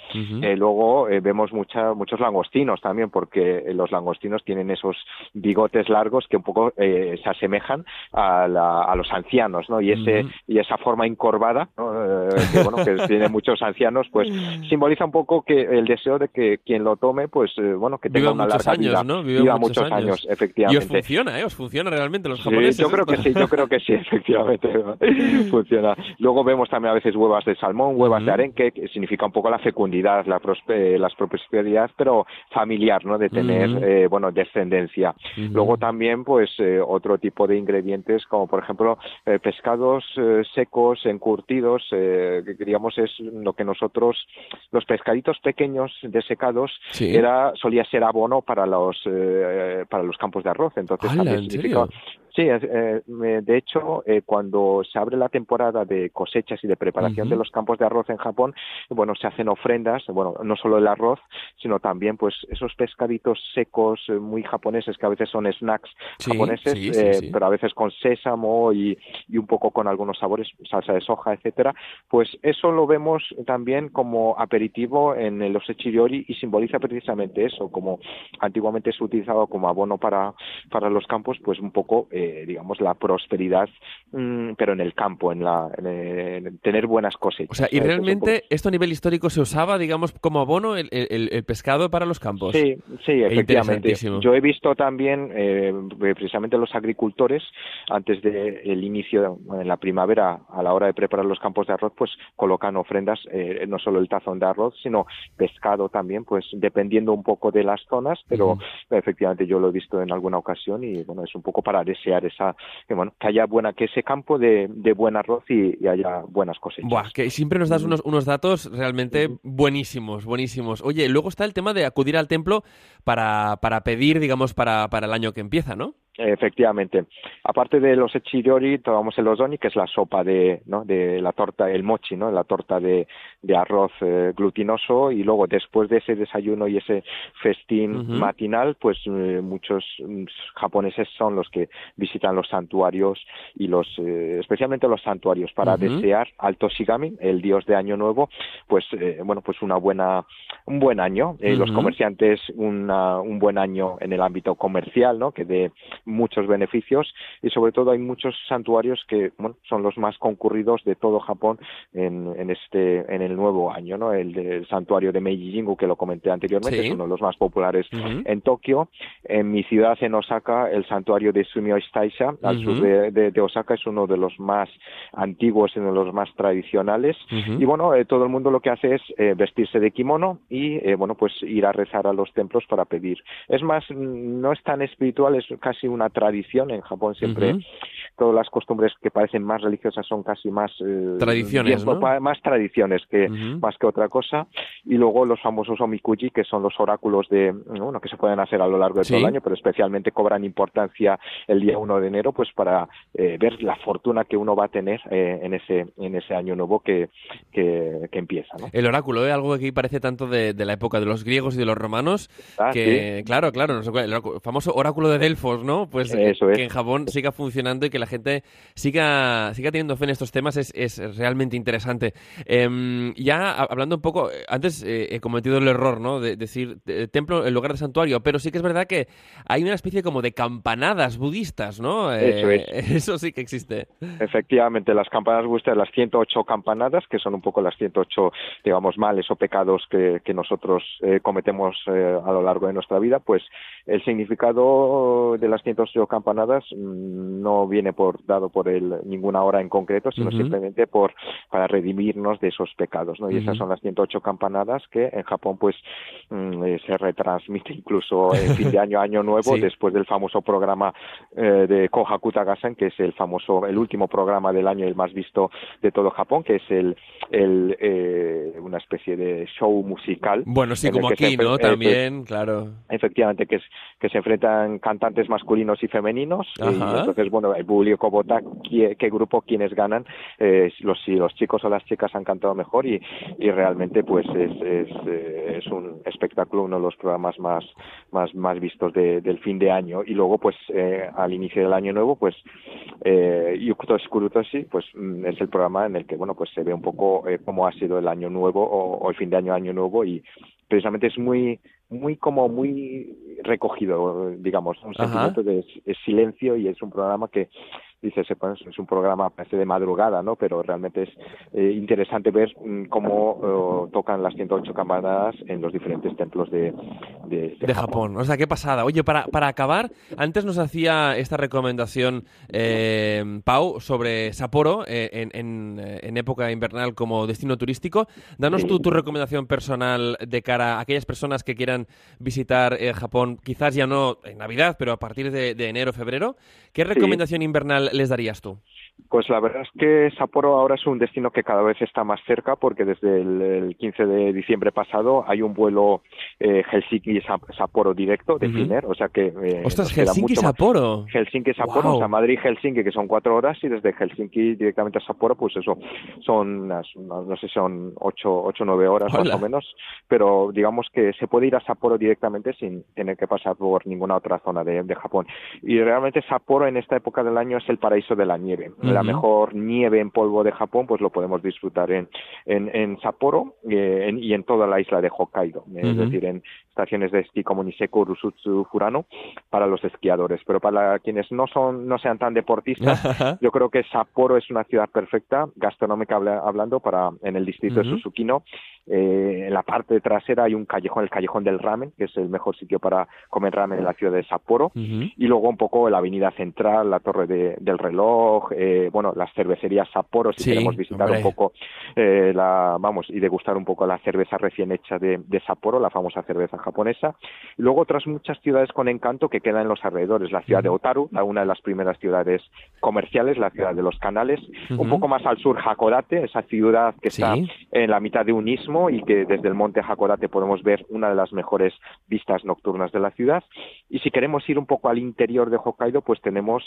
Luego vemos mucha, muchos langostinos también, porque los langostinos tienen esos bigotes largos que un poco eh, se asemejan a, la- a los ancianos, ¿no? Y ese y esa forma encorvada, ¿no? Eh, que bueno, que tienen muchos ancianos, pues simboliza un poco que el deseo de que quien lo tome, pues eh, bueno, que tenga Viva una muchos larga años, vida, ¿no? Viva viva muchos muchos años. años, Y os efectivamente. funciona, ¿eh? Os funciona realmente los Sí, japoneses. yo creo que sí, yo creo que sí, efectivamente funciona. Luego vemos también a veces huevas de salmón, huevas de arenque, que significa un poco la fecundidad, la, prospe- la prosperidad, pero familiar, ¿no? De tener, eh, bueno, descendencia. Luego también, pues, eh, otro tipo de ingredientes, como por ejemplo, eh, pescados eh, secos, encurtidos, eh, que digamos es lo que nosotros, los pescaditos pequeños desecados, Sí. era solía ser abono para los eh, para los campos de arroz. Entonces ¡Hala, también en significa- serio? Sí, eh, de hecho, eh, cuando se abre la temporada de cosechas y de preparación de los campos de arroz en Japón, bueno, se hacen ofrendas, bueno, no solo el arroz, sino también, pues, esos pescaditos secos eh, muy japoneses que a veces son snacks Sí, japoneses, sí, sí, eh, pero a veces con sésamo y, y un poco con algunos sabores, salsa de soja, etcétera. Pues eso lo vemos también como aperitivo en el osechiriori y simboliza precisamente eso, como antiguamente se utilizaba como abono para, para los campos, pues un poco, eh, digamos, la prosperidad, mm, pero en el campo, en, la, en, el- en tener buenas cosechas. O sea, ¿y realmente esto a nivel histórico se usaba, digamos, como abono el, el- el pescado para los campos? Sí, sí, efectivamente. Interesantísimo. Yo he visto también, eh, precisamente los agricultores, antes del inicio, en la primavera, a la hora de preparar los campos de arroz, pues colocan ofrendas, eh, no solo el tazón de arroz, sino pescado también, pues dependiendo un poco de las zonas, pero efectivamente yo lo he visto en alguna ocasión y bueno, es un poco para desear esa, que bueno, que haya buena, que ese campo de, de buen arroz y, y haya buenas cosechas. Buah, que siempre nos das unos, unos datos realmente buenísimos, buenísimos. Oye, luego está el tema de acudir al templo para, para pedir, digamos, para, para el año que empieza, ¿no? Efectivamente. Aparte de los echidori, tomamos el ozoni, que es la sopa de, ¿no? de la torta, el mochi, ¿no? La torta de, de arroz eh, glutinoso y luego después de ese desayuno y ese festín matinal, pues eh, muchos mm, japoneses son los que visitan los santuarios y los, eh, especialmente los santuarios para desear al Toshigami, el dios de Año Nuevo, pues bueno, pues una buena, un buen año. Los comerciantes una, un buen año en el ámbito comercial, ¿no? Que de muchos beneficios y sobre todo hay muchos santuarios que bueno, son los más concurridos de todo Japón en, en este en el nuevo año, ¿no? El, santuario de Meiji Jingu que lo comenté anteriormente es uno de los más populares en Tokio. En mi ciudad en Osaka el santuario de Sumio Taisha al sur de, Osaka es uno de los más antiguos y uno de los más tradicionales y bueno eh, todo el mundo lo que hace es eh, vestirse de kimono y eh, bueno pues ir a rezar a los templos para pedir. Es más no es tan espiritual es casi una tradición. En Japón siempre todas las costumbres que parecen más religiosas son casi más eh, tradiciones, más tradiciones que más que otra cosa. Y luego los famosos omikuji, que son los oráculos de bueno que se pueden hacer a lo largo de todo el año, pero especialmente cobran importancia el día 1 de enero, pues para eh, ver la fortuna que uno va a tener eh, en ese en ese año nuevo que, que, empieza. El oráculo, es algo que aquí parece tanto de, la época de los griegos y de los romanos, ah, que claro, claro, el famoso oráculo de Delfos, ¿no? Pues que en Japón siga funcionando y que la gente siga, siga teniendo fe en estos temas es, es realmente interesante. Em, ya hablando un poco, antes eh, he cometido el error, ¿no? De, decir templo en lugar de santuario, pero sí que es verdad que hay una especie como de campanadas budistas, ¿no? Eso es. Eso sí que existe. Efectivamente, las campanadas budistas, las 108 campanadas, que son un poco las 108, digamos, males o pecados que, que nosotros eh, cometemos eh, a lo largo de nuestra vida, pues el significado de las 108 campanadas mm, no viene por dado por el, ninguna hora en concreto, sino simplemente por para redimirnos de esos pecados, ¿no? Y esas son las 108 campanadas que en Japón pues mm, eh, se retransmite incluso en fin de año año nuevo después del famoso programa eh, de Kohaku Tagasan, que es el famoso el último programa del año el más visto de todo Japón, que es el, el eh, una especie de show musical. Bueno, sí, como aquí, ¿no? También, claro. Efectivamente, que es que se enfrentan cantantes masculinos y femeninos. Y entonces, bueno, el público vota qué, grupo, quienes ganan, eh, los, si los chicos o las chicas han cantado mejor y, y realmente pues es, eh, es, un espectáculo, uno de los programas más, más, más vistos de, del fin de año. Y luego, pues eh, al inicio del año nuevo, pues eh, Yukuto Skurutoshi, pues mm, es el programa en el que, bueno, pues se ve un poco eh, cómo ha sido el año nuevo o, o el fin de año, año nuevo y precisamente es muy muy como muy recogido, digamos, un sentimiento de, silencio y es un programa que dice, es un programa parece de madrugada, ¿no? Pero realmente es eh, interesante ver mm, cómo eh, tocan las 108 campanadas en los diferentes templos de, de, Japón. O sea, qué pasada. Oye, para, para acabar, antes nos hacía esta recomendación eh, Pau sobre Sapporo en, en, en, época invernal como destino turístico. Danos tú tu recomendación personal de cara a aquellas personas que quieran visitar Japón, quizás ya no en Navidad, pero a partir de, de enero, febrero. ¿Qué recomendación invernal les darías tú? Pues la verdad es que Sapporo ahora es un destino que cada vez está más cerca porque desde el, 15 de diciembre pasado hay un vuelo eh, Helsinki-Sapporo directo de Finnair, o sea que... Eh, ¡Ostras, Helsinki-Sapporo! Helsinki-Sapporo, o sea, Madrid-Helsinki, que son cuatro horas, y desde Helsinki directamente a Sapporo, pues eso, son, unas, no sé, son ocho o nueve horas más o menos, pero digamos que se puede ir a Sapporo directamente sin tener que pasar por ninguna otra zona de, de Japón. Y realmente Sapporo en esta época del año es el paraíso de la nieve la mejor nieve en polvo de Japón, pues lo podemos disfrutar en, en, en Sapporo eh, y en toda la isla de Hokkaido, es decir, en estaciones de esquí como Niseko, Urusutsu, Furano, para los esquiadores. Pero para quienes no son no sean tan deportistas, yo creo que Sapporo es una ciudad perfecta, gastronómica hablando, para en el distrito de Susukino. Eh, en la parte trasera hay un callejón, el callejón del ramen, que es el mejor sitio para comer ramen en la ciudad de Sapporo. Y luego un poco la avenida central, la torre del reloj, eh, bueno, las cervecerías Sapporo, si queremos visitar un poco eh, la, vamos, y degustar un poco la cerveza recién hecha de, de Sapporo, la famosa cerveza japonesa. Luego otras muchas ciudades con encanto que quedan en los alrededores. La ciudad de Otaru, una de las primeras ciudades comerciales, la ciudad de los canales. Un poco más al sur, Hakodate, esa ciudad que está en la mitad de un istmo y que desde el monte Hakodate podemos ver una de las mejores vistas nocturnas de la ciudad. Y si queremos ir un poco al interior de Hokkaido, pues tenemos,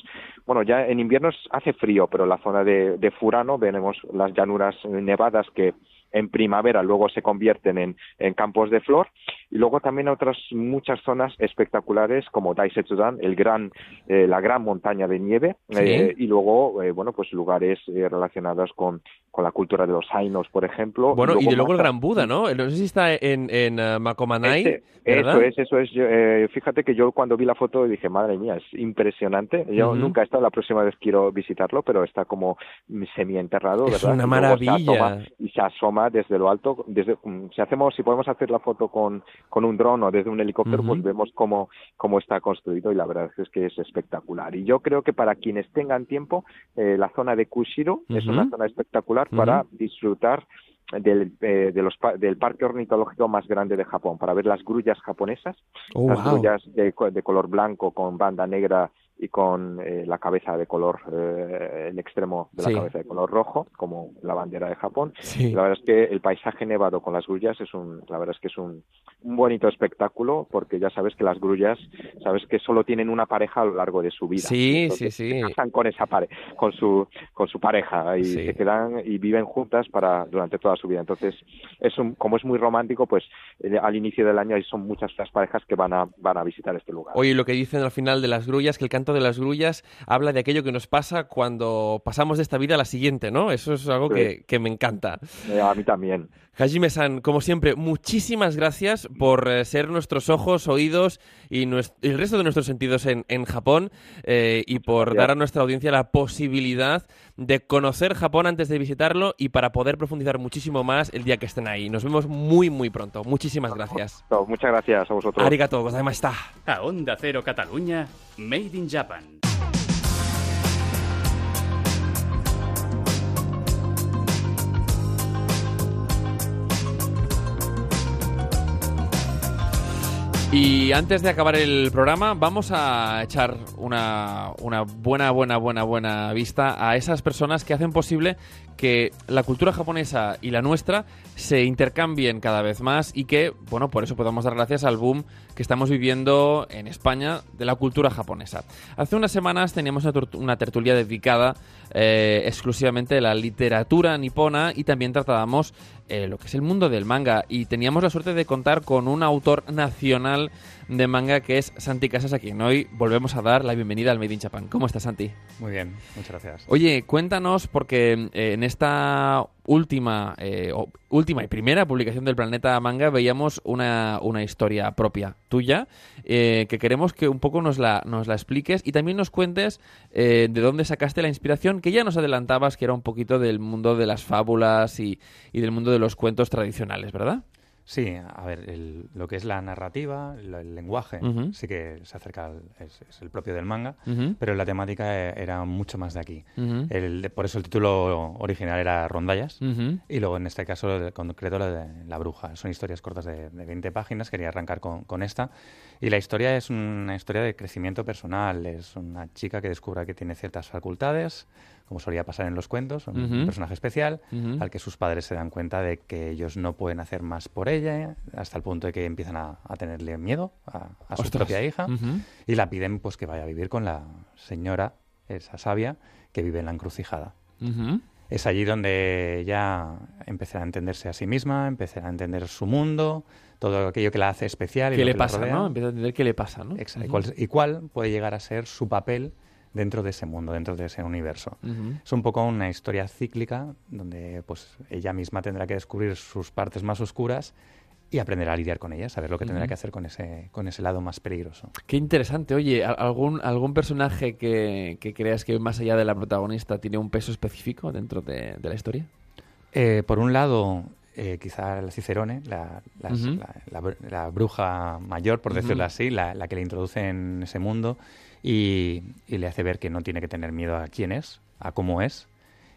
bueno, ya en invierno hace frío, pero la zona de, de Furano tenemos las llanuras nevadas que en primavera luego se convierten en, en campos de flor y luego también otras muchas zonas espectaculares como Daisetsudan, el gran, eh, la gran montaña de nieve eh, y luego eh, bueno pues lugares eh, relacionados con, con la cultura de los Ainos, por ejemplo. Bueno, y, luego de luego el Gran Buda, ¿no? No sé si está en, en eh, Makomanai, Este- eso es, eso es. Yo, fíjate que yo cuando vi la foto dije, madre mía, es impresionante. Yo nunca he estado, la próxima vez quiero visitarlo, pero está como semienterrado, Es ¿verdad? una Y luego se maravilla. asoma- y se asoma desde lo alto. Desde, mm, si hacemos, si podemos hacer la foto con, con un dron o desde un helicóptero, pues vemos cómo, cómo está construido y la verdad es que es espectacular. Y yo creo que para quienes tengan tiempo, eh, la zona de Kushiro es una zona espectacular para disfrutar del, eh, de los, del parque ornitológico más grande de Japón, para ver las grullas japonesas, Oh, las wow. grullas de, de color blanco con banda negra y con eh, la cabeza de color, eh, el extremo de la Sí. cabeza de color rojo, como la bandera de Japón. Sí. La verdad es que el paisaje nevado con las grullas es un, la verdad es que es un, un bonito espectáculo, porque ya sabes que las grullas, sabes que solo tienen una pareja a lo largo de su vida. Sí, Entonces, sí, sí. se casan con esa pare con su, con su pareja y Sí. se quedan y viven juntas para durante toda su vida. Entonces, es un, como es muy romántico, pues eh, al inicio del año hay- son muchas las parejas que van a, van a visitar este lugar. Oye, lo que dicen al final de las grullas, que el canto de las grullas habla de aquello que nos pasa cuando pasamos de esta vida a la siguiente, ¿no? Eso es algo Sí. que, que me encanta. Eh, a mí también. Hajime-san, como siempre, muchísimas gracias por eh, ser nuestros ojos, oídos y el resto de nuestros sentidos en, en Japón eh, y por gracias. dar a nuestra audiencia la posibilidad de conocer Japón antes de visitarlo y para poder profundizar muchísimo más el día que estén ahí. Nos vemos muy, muy pronto. Muchísimas gracias. Muchas gracias a vosotros. Arigato gozaimashita. A Onda Cero Catalunya, Made in Japan. Y antes de acabar el programa, vamos a echar una, una buena, buena, buena, buena vista a esas personas que hacen posible que la cultura japonesa y la nuestra se intercambien cada vez más y que, bueno, por eso podamos dar gracias al boom que estamos viviendo en España de la cultura japonesa. Hace unas semanas teníamos una, tertulia dedicada eh, exclusivamente a la literatura nipona y también tratábamos eh, lo que es el mundo del manga y teníamos la suerte de contar con un autor nacional de manga que es Santi Casas a quien hoy volvemos a dar la bienvenida al Made in Japan. ¿Cómo estás Santi? Muy bien, muchas gracias. Oye, cuéntanos porque eh, en esta última, eh, o- última y primera publicación del Planeta Manga veíamos una, una historia propia tuya eh, que queremos que un poco nos la, nos la expliques y también nos cuentes eh, de dónde sacaste la inspiración que ya nos adelantabas que era un poquito del mundo de las fábulas y, y del mundo de los cuentos tradicionales, ¿verdad? Sí, a ver, el- lo que es la narrativa, el lenguaje, Ujú. sí que se acerca, al- es, es el propio del manga, Ujú. pero la temática e- era mucho más de aquí. Ujú. El- por eso el título original era Rondallas. Y luego, en este caso, concreto, la de La Bruja. Son historias cortas de, de 20 páginas. Quería arrancar con, con esta. Y la historia es una historia de crecimiento personal. Es una chica que descubre que tiene ciertas facultades, como solía pasar en los cuentos. Un, personaje especial, al que sus padres se dan cuenta de que ellos no pueden hacer más por ella, hasta el punto de que empiezan a, a tenerle miedo a, a su propia hija. Y la piden pues que vaya a vivir con la señora, esa sabia, que vive en la encrucijada. Es allí donde ella empezará a entenderse a sí misma, empezará a entender su mundo, todo aquello que la hace especial. y ¿Qué le que pasa, no? Empieza a entender qué le pasa, ¿no? Exacto. Y Ujú. cuál- y cuál puede llegar a ser su papel dentro de ese mundo, dentro de ese universo. Es un poco una historia cíclica donde pues ella misma tendrá que descubrir sus partes más oscuras y aprender a lidiar con ellas, saber lo que tendrá que hacer con ese, con ese lado más peligroso. Qué interesante. Oye, ¿al- ¿algún, algún personaje que, que creas que más allá de la protagonista tiene un peso específico dentro de, de la historia? Eh, por un lado, eh, quizá la Cicerone, la, las- Ujú. la- la br- la bruja mayor, por decirlo así, la, la que le introduce en ese mundo y, y le hace ver que no tiene que tener miedo a quién es, a cómo es,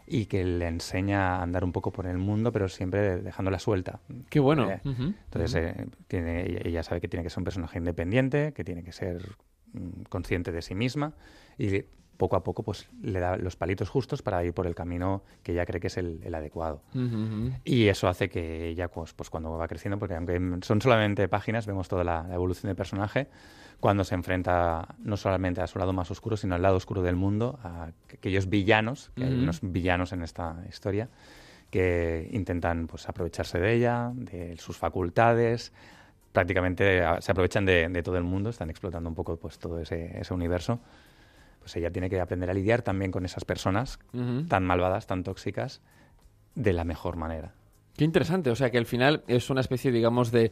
y que le enseña a andar un poco por el mundo, pero siempre dejándola suelta. Qué bueno. Eh, Ujú. Entonces, eh, tiene, ella, sabe que tiene que ser un personaje independiente, que tiene que ser mm, consciente de sí misma y poco a poco pues le da los palitos justos para ir por el camino que ella cree que es el, adecuado. Y eso hace que ella, pues, pues cuando va creciendo, porque aunque son solamente páginas, vemos toda la, evolución del personaje, cuando se enfrenta no solamente a su lado más oscuro, sino al lado oscuro del mundo, a aquellos villanos, que hay unos villanos en esta historia, que intentan pues aprovecharse de ella, de sus facultades, prácticamente se aprovechan de, todo el mundo, están explotando un poco pues todo ese, ese universo. Pues ella tiene que aprender a lidiar también con esas personas tan malvadas, tan tóxicas, de la mejor manera. Qué interesante, o sea que al final es una especie, digamos, de,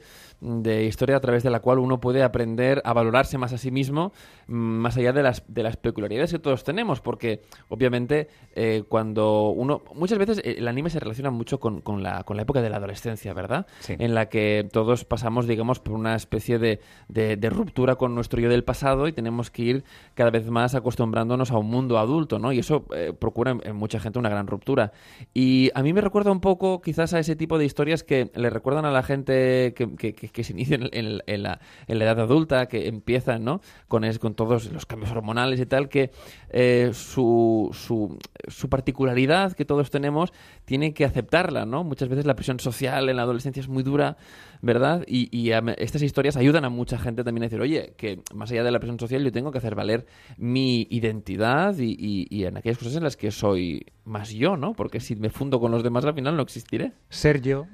historia a través de la cual uno puede aprender a valorarse más a sí mismo, mm, más allá de las, de las peculiaridades que todos tenemos, porque obviamente eh, cuando uno... Muchas veces el anime se relaciona mucho con, con, la, con la época de la adolescencia, ¿verdad? En la que todos pasamos, digamos, por una especie de, de, ruptura con nuestro yo del pasado y tenemos que ir cada vez más acostumbrándonos a un mundo adulto, ¿no? Y eso eh, procura en, en mucha gente una gran ruptura. Y a mí me recuerda un poco quizás a ese tipo de historias que le recuerdan a la gente que, que, se inicia en, la, en, la, edad adulta, que empiezan ¿no? con, es, con todos los cambios hormonales y tal, que eh, su, su, su, particularidad que todos tenemos tiene que aceptarla. ¿no? Muchas veces la presión social en la adolescencia es muy dura, ¿verdad? Y, y estas historias ayudan a mucha gente también a decir, oye, que más allá de la presión social yo tengo que hacer valer mi identidad y, y en aquellas cosas en las que soy más yo, ¿no? Porque si me fundo con los demás al final no existiré. Ser yo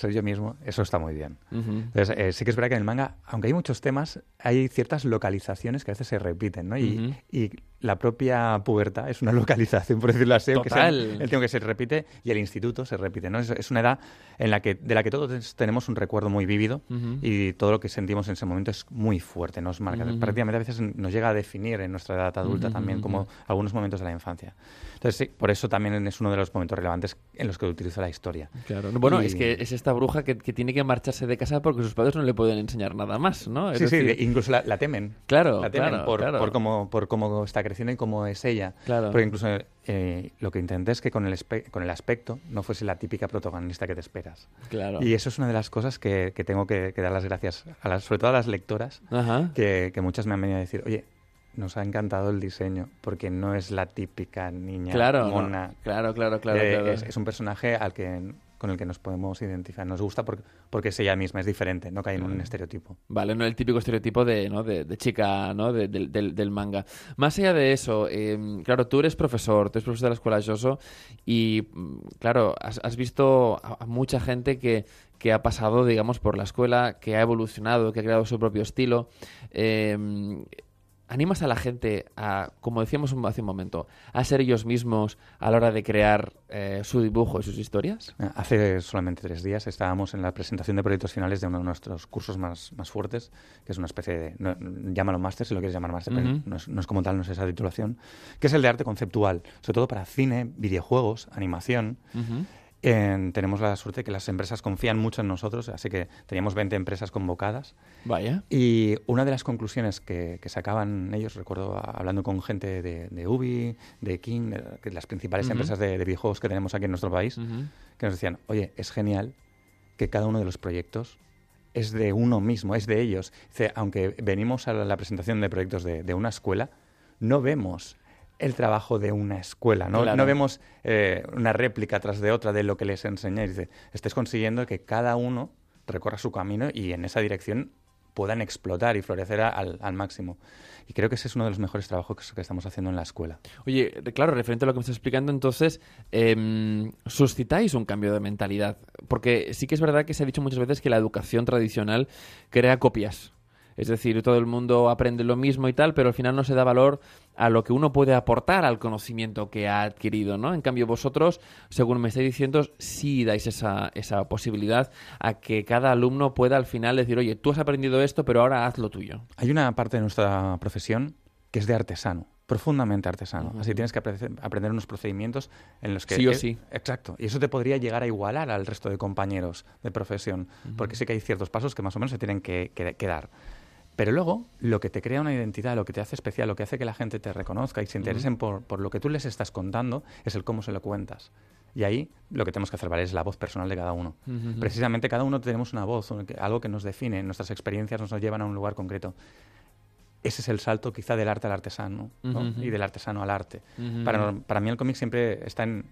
ser yo mismo, eso está muy bien. Entonces, eh, sí que es verdad que en el manga, aunque hay muchos temas, hay ciertas localizaciones que a veces se repiten, ¿no? y, y, la propia pubertad es una localización, por decirlo así, Total. el tiempo que se repite y el instituto se repite, ¿no? Es, una edad en la que, de la que todos tenemos un recuerdo muy vívido y todo lo que sentimos en ese momento es muy fuerte, nos marca. Prácticamente a veces nos llega a definir en nuestra edad adulta también, como algunos momentos de la infancia. Entonces, sí, por eso también es uno de los momentos relevantes en los que utilizo la historia. Claro. Bueno, es que es esta bruja que, tiene que marcharse de casa porque sus padres no le pueden enseñar nada más, ¿no? sí, sí, incluso la, temen. Claro, la temen por, por, cómo, por cómo está creciendo y cómo es ella. Claro. Porque incluso eh, lo que intenté es que con el, con el aspecto no fuese la típica protagonista que te esperas. Claro. Y eso es una de las cosas que, que tengo que, dar las gracias, a las, sobre todo a las lectoras, Que, que muchas me han venido a decir, oye, nos ha encantado el diseño porque no es la típica niña claro, mona. Claro, claro, claro. Es, un personaje al que con el que nos podemos identificar. Nos gusta porque, porque es ella misma, es diferente, no cae en un estereotipo. Vale, no el típico estereotipo de, ¿no? de, chica ¿no? del, del, manga. Más allá de eso, em, claro, tú eres profesor, tú eres profesor de la escuela Joso y, mm, claro, has, visto a, mucha gente que, que ha pasado, digamos, por la escuela, que ha evolucionado, que ha creado su propio estilo. Eh, ¿Animas a la gente a, como decíamos hace un momento, a ser ellos mismos a la hora de crear eh, su dibujo y sus historias? Eh, hace solamente tres días estábamos en la presentación de proyectos finales de uno de nuestros cursos más, más fuertes, que es una especie de, llámalo máster si lo quieres llamar máster, pero no es, como tal, no es esa titulación, que es el de arte conceptual, sobre todo para cine, videojuegos, animación tenemos la suerte de que las empresas confían mucho en nosotros, así que teníamos 20 empresas convocadas. Vaya. Y una de las conclusiones que, sacaban ellos, recuerdo hablando con gente de, de Ubi, de King, de, las principales empresas de, videojuegos que tenemos aquí en nuestro país, que nos decían, oye, es genial que cada uno de los proyectos es de uno mismo, es de ellos. Dice, aunque venimos a la presentación de proyectos de una escuela, no vemos el trabajo de una escuela, ¿no? No vemos eh, una réplica tras de otra de lo que les enseñáis. Dice, estés consiguiendo que cada uno recorra su camino y en esa dirección puedan explotar y florecer al, máximo. Y creo que ese es uno de los mejores trabajos que, estamos haciendo en la escuela. Oye, claro, referente a lo que me estás explicando, entonces, eh, suscitáis un cambio de mentalidad. Porque sí que es verdad que se ha dicho muchas veces que la educación tradicional crea copias. Es decir, todo el mundo aprende lo mismo y tal, pero al final no se da valor a lo que uno puede aportar al conocimiento que ha adquirido, ¿no? En cambio, vosotros, según me estáis diciendo, sí dais esa, esa posibilidad a que cada alumno pueda al final decir, oye, tú has aprendido esto, pero ahora haz lo tuyo. Hay una parte de nuestra profesión que es de artesano profundamente artesano. Así tienes que aprender unos procedimientos en los que... Sí o sí. Exacto. Y eso te podría llegar a igualar al resto de compañeros de profesión, porque sí que hay ciertos pasos que más o menos se tienen que, que dar. Pero luego, lo que te crea una identidad, lo que te hace especial, lo que hace que la gente te reconozca y se interesen por, lo que tú les estás contando, es el cómo se lo cuentas. Y ahí lo que tenemos que hacer valer es la voz personal de cada uno. Precisamente cada uno tenemos una voz, algo que nos define, nuestras experiencias nos llevan a un lugar concreto. Ese es el salto quizá del arte al artesano y del artesano al arte. Para, para mí el cómic siempre está en,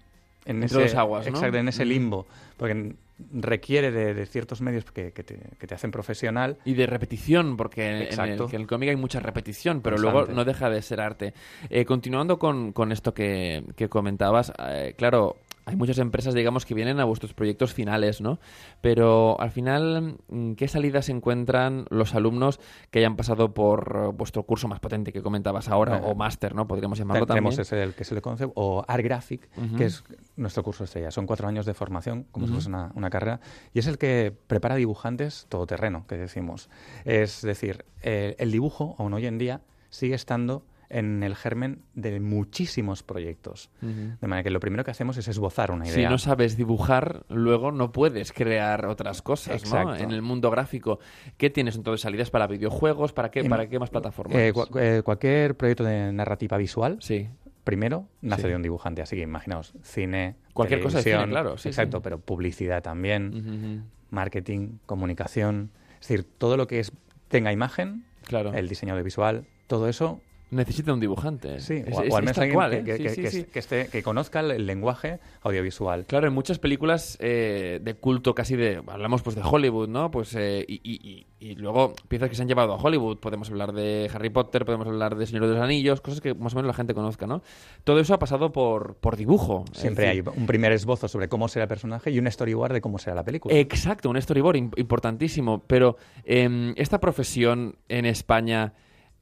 en ese, dos aguas, ¿no? exacto, en ese limbo, porque requiere de, de ciertos medios que, que te, que te hacen profesional. Y de repetición, porque en el, que cómic hay mucha repetición, pero Constante. luego no deja de ser arte. Eh, continuando con, con esto que, que comentabas, eh, claro, hay muchas empresas, digamos, que vienen a vuestros proyectos finales, ¿no? Pero al final, mm, ¿qué salidas encuentran los alumnos que hayan pasado por eh, vuestro curso más potente que comentabas ahora, o máster, ¿no? Podríamos llamarlo Tenemos también. ese el que se le conoce, o Art Graphic, que es nuestro curso estrella. Son cuatro años de formación, como Ujú. si fuese una, una carrera, y es el que prepara dibujantes todoterreno, que decimos. Es decir, eh, el dibujo, aún hoy en día, sigue estando en el germen de muchísimos proyectos. De manera que lo primero que hacemos es esbozar una Si idea. no sabes dibujar, luego no puedes crear otras cosas, ¿no? En el mundo gráfico. ¿Qué tienes entonces? ¿Salidas para videojuegos? ¿Para qué, En- para qué más plataformas? Eh, eh, cualquier proyecto de narrativa visual, Sí. primero, nace Sí. de un dibujante. Así que imaginaos, cine, Cualquier cosa de cine, claro, sí, exacto, sí. pero publicidad también, marketing, comunicación. Es decir, todo lo que es tenga imagen, Claro. el diseño de visual, todo eso, Necesita un dibujante. sí, Es- o, es- o al es menos tal alguien cual, que, ¿eh? que- Sí, que- sí, que- sí. que esté- que conozca el, lenguaje audiovisual. Claro, en muchas películas eh, de culto casi de... Hablamos pues de Hollywood, ¿no? Pues eh, y, y- y- y luego piezas que se han llevado a Hollywood. Podemos hablar de Harry Potter, podemos hablar de Señor de los Anillos, cosas que más o menos la gente conozca, ¿no? Todo eso ha pasado por, por dibujo. Siempre hay un primer esbozo sobre cómo será el personaje y un storyboard de cómo será la película. Exacto, un storyboard im- importantísimo. Pero em, esta profesión en España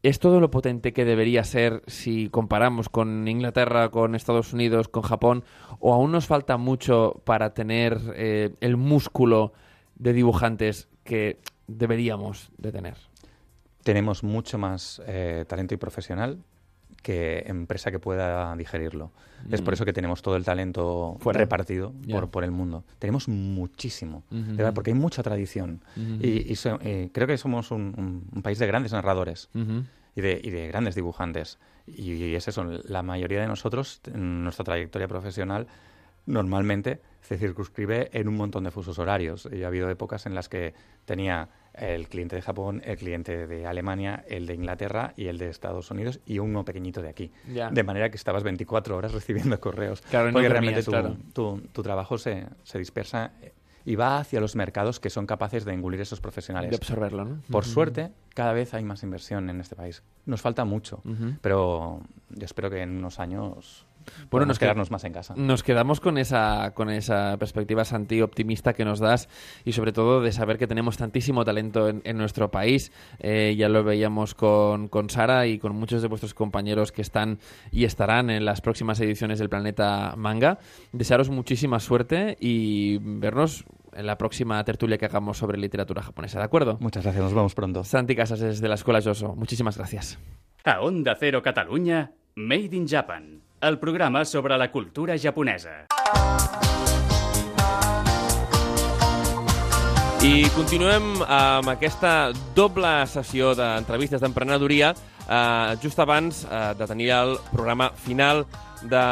es todo lo potente que debería ser si comparamos con Inglaterra, con Estados Unidos, con Japón, o aún nos falta mucho para tener eh, el músculo de dibujantes que deberíamos de tener. Tenemos mucho más eh, talento y profesional que empresa que pueda digerirlo. Es por eso que tenemos todo el talento. Fuera. repartido por, por el mundo. Tenemos muchísimo, Ujú. de verdad, porque hay mucha tradición. Y, y so- eh, creo que somos un, un- un país de grandes narradores Ujú. y de, y de grandes dibujantes. Y, y es eso, la mayoría de nosotros, en nuestra trayectoria profesional, normalmente se circunscribe en un montón de fusos horarios. Y ha habido épocas en las que tenía el cliente de Japón, el cliente de Alemania, el de Inglaterra y el de Estados Unidos y uno pequeñito de aquí. Ya. De manera que estabas 24 horas recibiendo correos. Claro, no porque dormías, realmente tu, claro. tu- tu trabajo se, se dispersa eh, y va hacia los mercados que son capaces de engulir esos profesionales. De absorberlo, ¿no? Por suerte, cada vez hay más inversión en este país. Nos falta mucho, pero yo espero que en unos años Bueno, nos queda- quedarnos más en casa. Nos quedamos con esa, con esa perspectiva, Santi, optimista que nos das y sobre todo de saber que tenemos tantísimo talento en, en nuestro país. Eh, ya lo veíamos con, con Sara y con muchos de vuestros compañeros que están y estarán en las próximas ediciones del Planeta Manga. Desearos muchísima suerte y vernos en la próxima tertulia que hagamos sobre literatura japonesa, ¿de acuerdo? Muchas gracias, nos vemos pronto. Santi Casas desde la Escuela Joso. Muchísimas gracias. A Onda Cero Catalunya, Made in Japan, el programa sobre la cultura japonesa. I continuem amb aquesta doble sessió d'entrevistes d'emprenedoria eh, just abans eh, de tenir el programa final de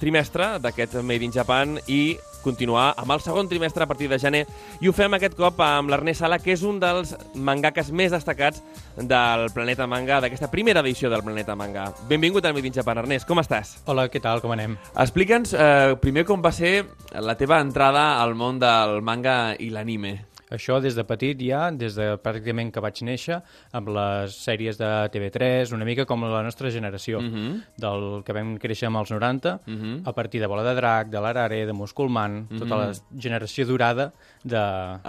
trimestre d'aquest Made in Japan i continuar amb el segon trimestre a partir de gener i ho fem aquest cop amb l'Ernest Sala, que és un dels mangakas més destacats del Planeta Manga, d'aquesta primera edició del Planeta Manga. Benvingut al Made in Japan, Ernest, com estàs? Hola, què tal? Com anem? Explica'ns eh, primer com va ser la teva entrada al món del manga i l'anime. Això des de petit ja, des de pràcticament que vaig néixer, amb les sèries de TV3, una mica com la nostra generació, Mhm. del que vam créixer amb els 90, Mhm. a partir de Bola de Drac, de l'Arare, de Musculman, tota la generació dorada de,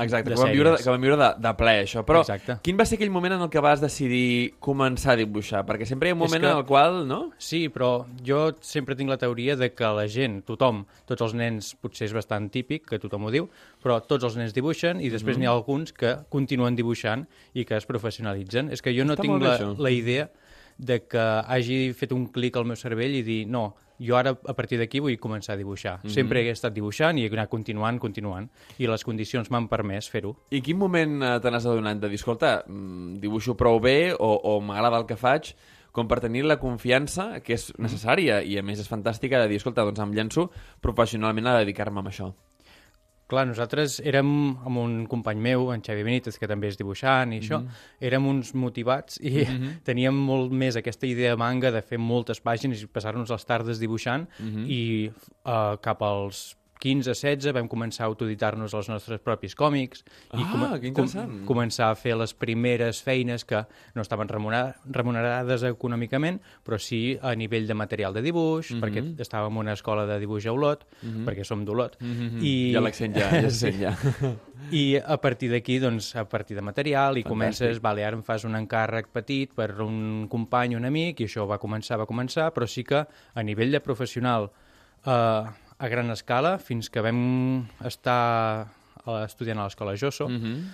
Exacte, de que vam, viure, que vam viure de, de ple, això. Però Exacte. quin va ser aquell moment en el que vas decidir començar a dibuixar? Perquè sempre hi ha un És moment que- en el qual, no? Sí, però jo sempre tinc la teoria de que la gent, tothom, tots els nens, potser és bastant típic, que tothom ho diu, però tots els nens dibuixen i després n'hi ha alguns que continuen dibuixant i que es professionalitzen. És que jo no Està tinc la, això. la idea de que hagi fet un clic al meu cervell i dir no, jo ara a partir d'aquí vull començar a dibuixar. Sempre he estat dibuixant i he anat continuant, continuant, i les condicions m'han permès fer-ho. I quin moment eh, te n'has adonat de dir, escolta, mm, dibuixo prou bé o, o m'agrada el que faig, com per tenir la confiança que és necessària i a més és fantàstica de dir, escolta, doncs em llenço professionalment a dedicar-me a això. Clar, nosaltres érem amb un company meu, en Xavi Benítez, que també és dibuixant i això, mm -hmm. érem uns motivats i mm -hmm. teníem molt més aquesta idea manga de fer moltes pàgines i passar-nos les tardes dibuixant mm -hmm. i uh, cap als 15, 16 vam començar a autoeditar-nos els nostres propis còmics i Ah, que interessant. com començar a fer les primeres feines que no estaven remunerades, econòmicament, però sí a nivell de material de dibuix, Mhm. perquè estàvem en una escola de dibuix a Olot, perquè som d'Olot. I... Ja l'accent ja, ja sent ja. I a partir d'aquí, doncs, a partir de material, i Fantàstic. comences, vale, ara em fas un encàrrec petit per un company, un amic, i això va començar, va començar, però sí que a nivell de professional eh, a gran escala, fins que vam estar eh, estudiant a l'escola Josso, Mhm.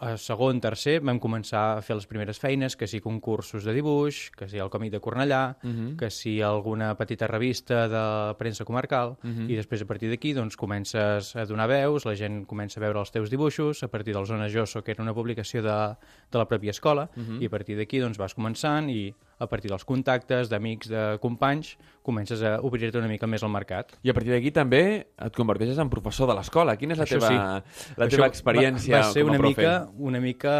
a segon, tercer, vam començar a fer les primeres feines, que sí concursos de dibuix, que sí el còmic de Cornellà, Mhm. que sí alguna petita revista de premsa comarcal, Mhm. i després a partir d'aquí doncs, comences a donar veus, la gent comença a veure els teus dibuixos, a partir del Zona Josso, que era una publicació de, de la pròpia escola, Mhm. i a partir d'aquí doncs, vas començant i a partir dels contactes, d'amics, de companys, comences a obrir-te una mica més al mercat. I a partir d'aquí també et converteixes en professor de l'escola. Quina és la Això teva, sí. la Això teva experiència va, va ser com a una profe? mica, una mica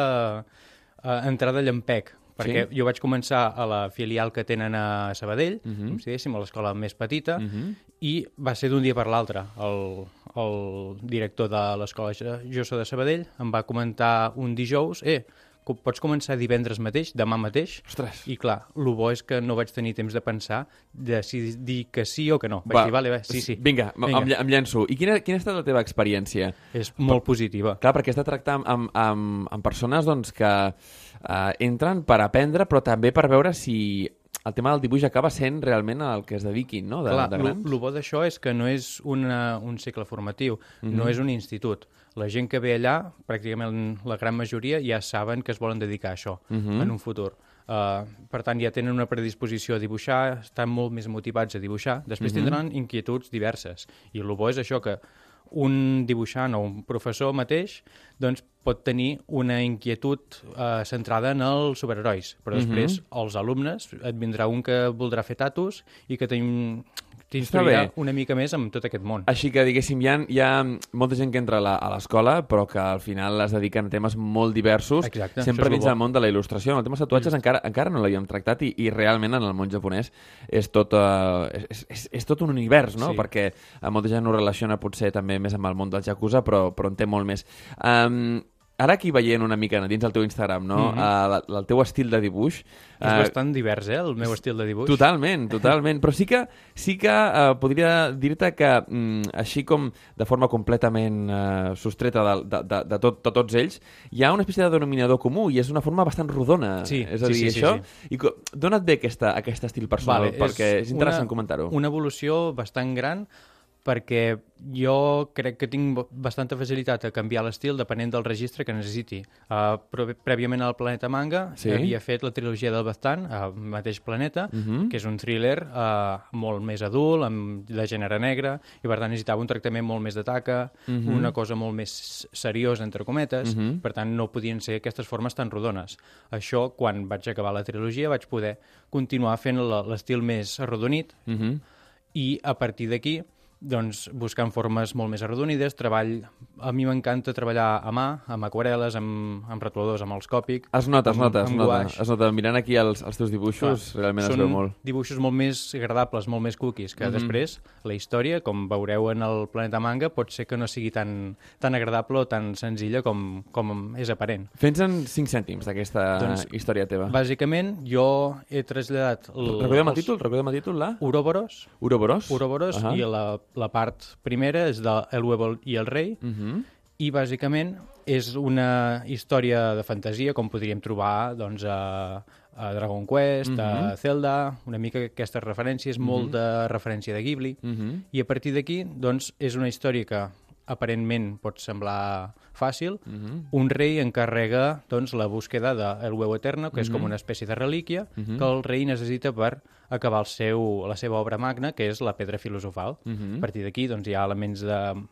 uh, entrada llampec, perquè Sí? jo vaig començar a la filial que tenen a Sabadell, Mhm. com si diguéssim, a l'escola més petita, Mhm. i va ser d'un dia per l'altre. El, el director de l'escola Josso de Sabadell em va comentar un dijous, eh, pots començar divendres mateix, demà mateix? Ostres. I clar, el bo és que no vaig tenir temps de pensar de si dir que sí o que no. Vaig Va, dir, vale, va, sí, sí. Vinga, Vinga. Em, em llenço. I quina, quina ha estat la teva experiència? És molt positiva. Clar, perquè has de tractar amb, amb, amb, amb persones doncs, que uh, entren per aprendre, però també per veure si el tema del dibuix acaba sent realment el que es dediquin, no?, de, Clar, de grans. el bo d'això és que no és una, un cicle formatiu, Mhm. no és un institut. La gent que ve allà, pràcticament la gran majoria, ja saben que es volen dedicar a això Mhm. en un futur. Uh, per tant, ja tenen una predisposició a dibuixar, estan molt més motivats a dibuixar. Després Mhm. tindran inquietuds diverses. I el bo és això, que un dibuixant o un professor mateix doncs, pot tenir una inquietud uh, centrada en els superherois, però Mhm. després els alumnes, et vindrà un que voldrà fer tatus i que Està t'instruirà una mica més amb tot aquest món. Així que, diguéssim, hi ha, hi ha molta gent que entra a la- a l'escola, però que al final es dediquen a temes molt diversos, Exacte, sempre dins del món de la il·lustració. En el tema de tatuatges encara, encara no l'havíem tractat i, i realment en el món japonès és tot, uh, és, és, és tot un univers, no? Sí. Perquè uh, molta gent ho relaciona potser també més amb el món del Yakuza, però, però en té molt més. Um, ara aquí veient una mica dins del teu Instagram, no? Mhm. uh, el teu estil de dibuix... És bastant divers, eh, el meu estil de dibuix. Totalment, totalment. Però sí que, sí que uh, podria dir-te que, mm, així com de forma completament uh, sostreta de, de, de, de, tot, de tots ells, hi ha una espècie de denominador comú i és una forma bastant rodona. Sí, és a sí, dir, sí, sí, això... sí. I co- d'on et ve aquesta, aquest estil personal? Vale, perquè és, interessant una- comentar-ho. Una evolució bastant gran perquè jo crec que tinc bastanta facilitat a canviar l'estil depenent del registre que necessiti. Uh, prèviament al Planeta Manga Sí. havia fet la trilogia del Bastant, al mateix planeta, Mhm. que és un thriller uh, molt més adult, amb, de gènere negre, i per tant necessitava un tractament molt més de taca, Mhm. una cosa molt més seriosa, entre cometes, Mhm. per tant no podien ser aquestes formes tan rodones. Això, quan vaig acabar la trilogia, vaig poder continuar fent l'estil més arrodonit, Mhm. i a partir d'aquí doncs, buscant formes molt més arrodonides, treball... A mi m'encanta treballar a mà, amb aquarel·les, amb, amb retoladors, amb els còpic... Es nota, es amb- nota, es nota. guaix. Es nota. Mirant aquí els, els teus dibuixos, Clar, realment es són veu molt. dibuixos molt més agradables, molt més cookies, que Mhm. després la història, com veureu en el Planeta Manga, pot ser que no sigui tan, tan agradable o tan senzilla com, com és aparent. Fes en 5 cèntims d'aquesta Doncs, història teva. Bàsicament, jo he traslladat... El, Recordem el els títol? Recordem el títol, la? Ouroboros, Ouroboros? Ouroboros Ahà. i la, la part primera és de El huevo i el rei, Mhm. i bàsicament és una història de fantasia com podríem trobar doncs, a, a Dragon Quest, a Zelda, una mica aquestes referències, molt de referència de Ghibli, Mhm. i a partir d'aquí doncs, és una història que aparentment pot semblar fàcil, Mhm. un rei encarrega doncs, la búsqueda del huevo eterno, que és com una espècie de relíquia que el rei necessita per acabar el seu, la seva obra magna, que és la pedra filosofal. Mhm. A partir d'aquí doncs, hi ha elements de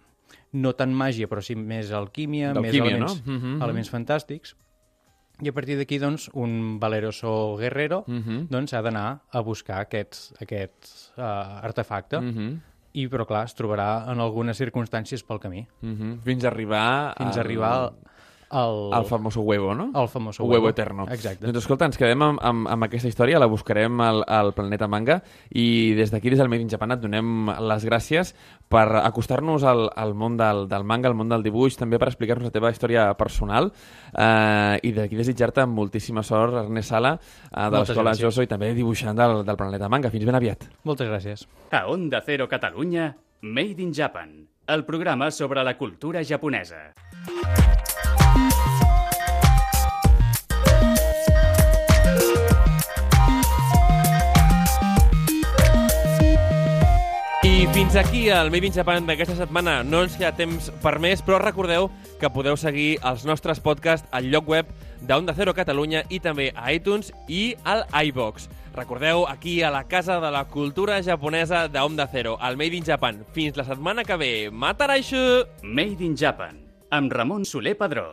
no tant màgia, però sí més alquímia, més elements, no? Mhm, mhm. elements fantàstics. I a partir d'aquí, doncs, un valeroso guerrero Mhm. doncs, ha d'anar a buscar aquest, aquest uh, artefacte. Mhm. I, però clar, es trobarà en algunes circumstàncies pel camí, Mm -hmm. Fins a arribar... fins a arribar al, al, al famoso huevo, no? al famoso O huevo eterno. Exacte. Doncs escolta, ens quedem amb, amb, amb aquesta història, la buscarem al, al Planeta Manga i des d'aquí, des del Made in Japan, et donem les gràcies per acostar-nos al, al món del, del manga, al món del dibuix, també per explicar-nos la teva història personal eh, i d'aquí desitjar-te moltíssima sort, Ernest Sala, eh, de l'Escola. Joso i també dibuixant del, del Planeta Manga. Fins ben aviat. Moltes gràcies. A Onda Cero Catalunya, Made in Japan, el programa sobre la cultura japonesa. I fins aquí el Made in Japan d'aquesta setmana. No ens queda temps per més, però recordeu que podeu seguir els nostres podcasts al lloc web d'Onda Cero Catalunya i també a iTunes i al iVox. Recordeu, aquí a la Casa de la Cultura Japonesa d'Onda Cero, al Made in Japan. Fins la setmana que ve. Mataraishu! Made in Japan, amb Ramon Soler Padró.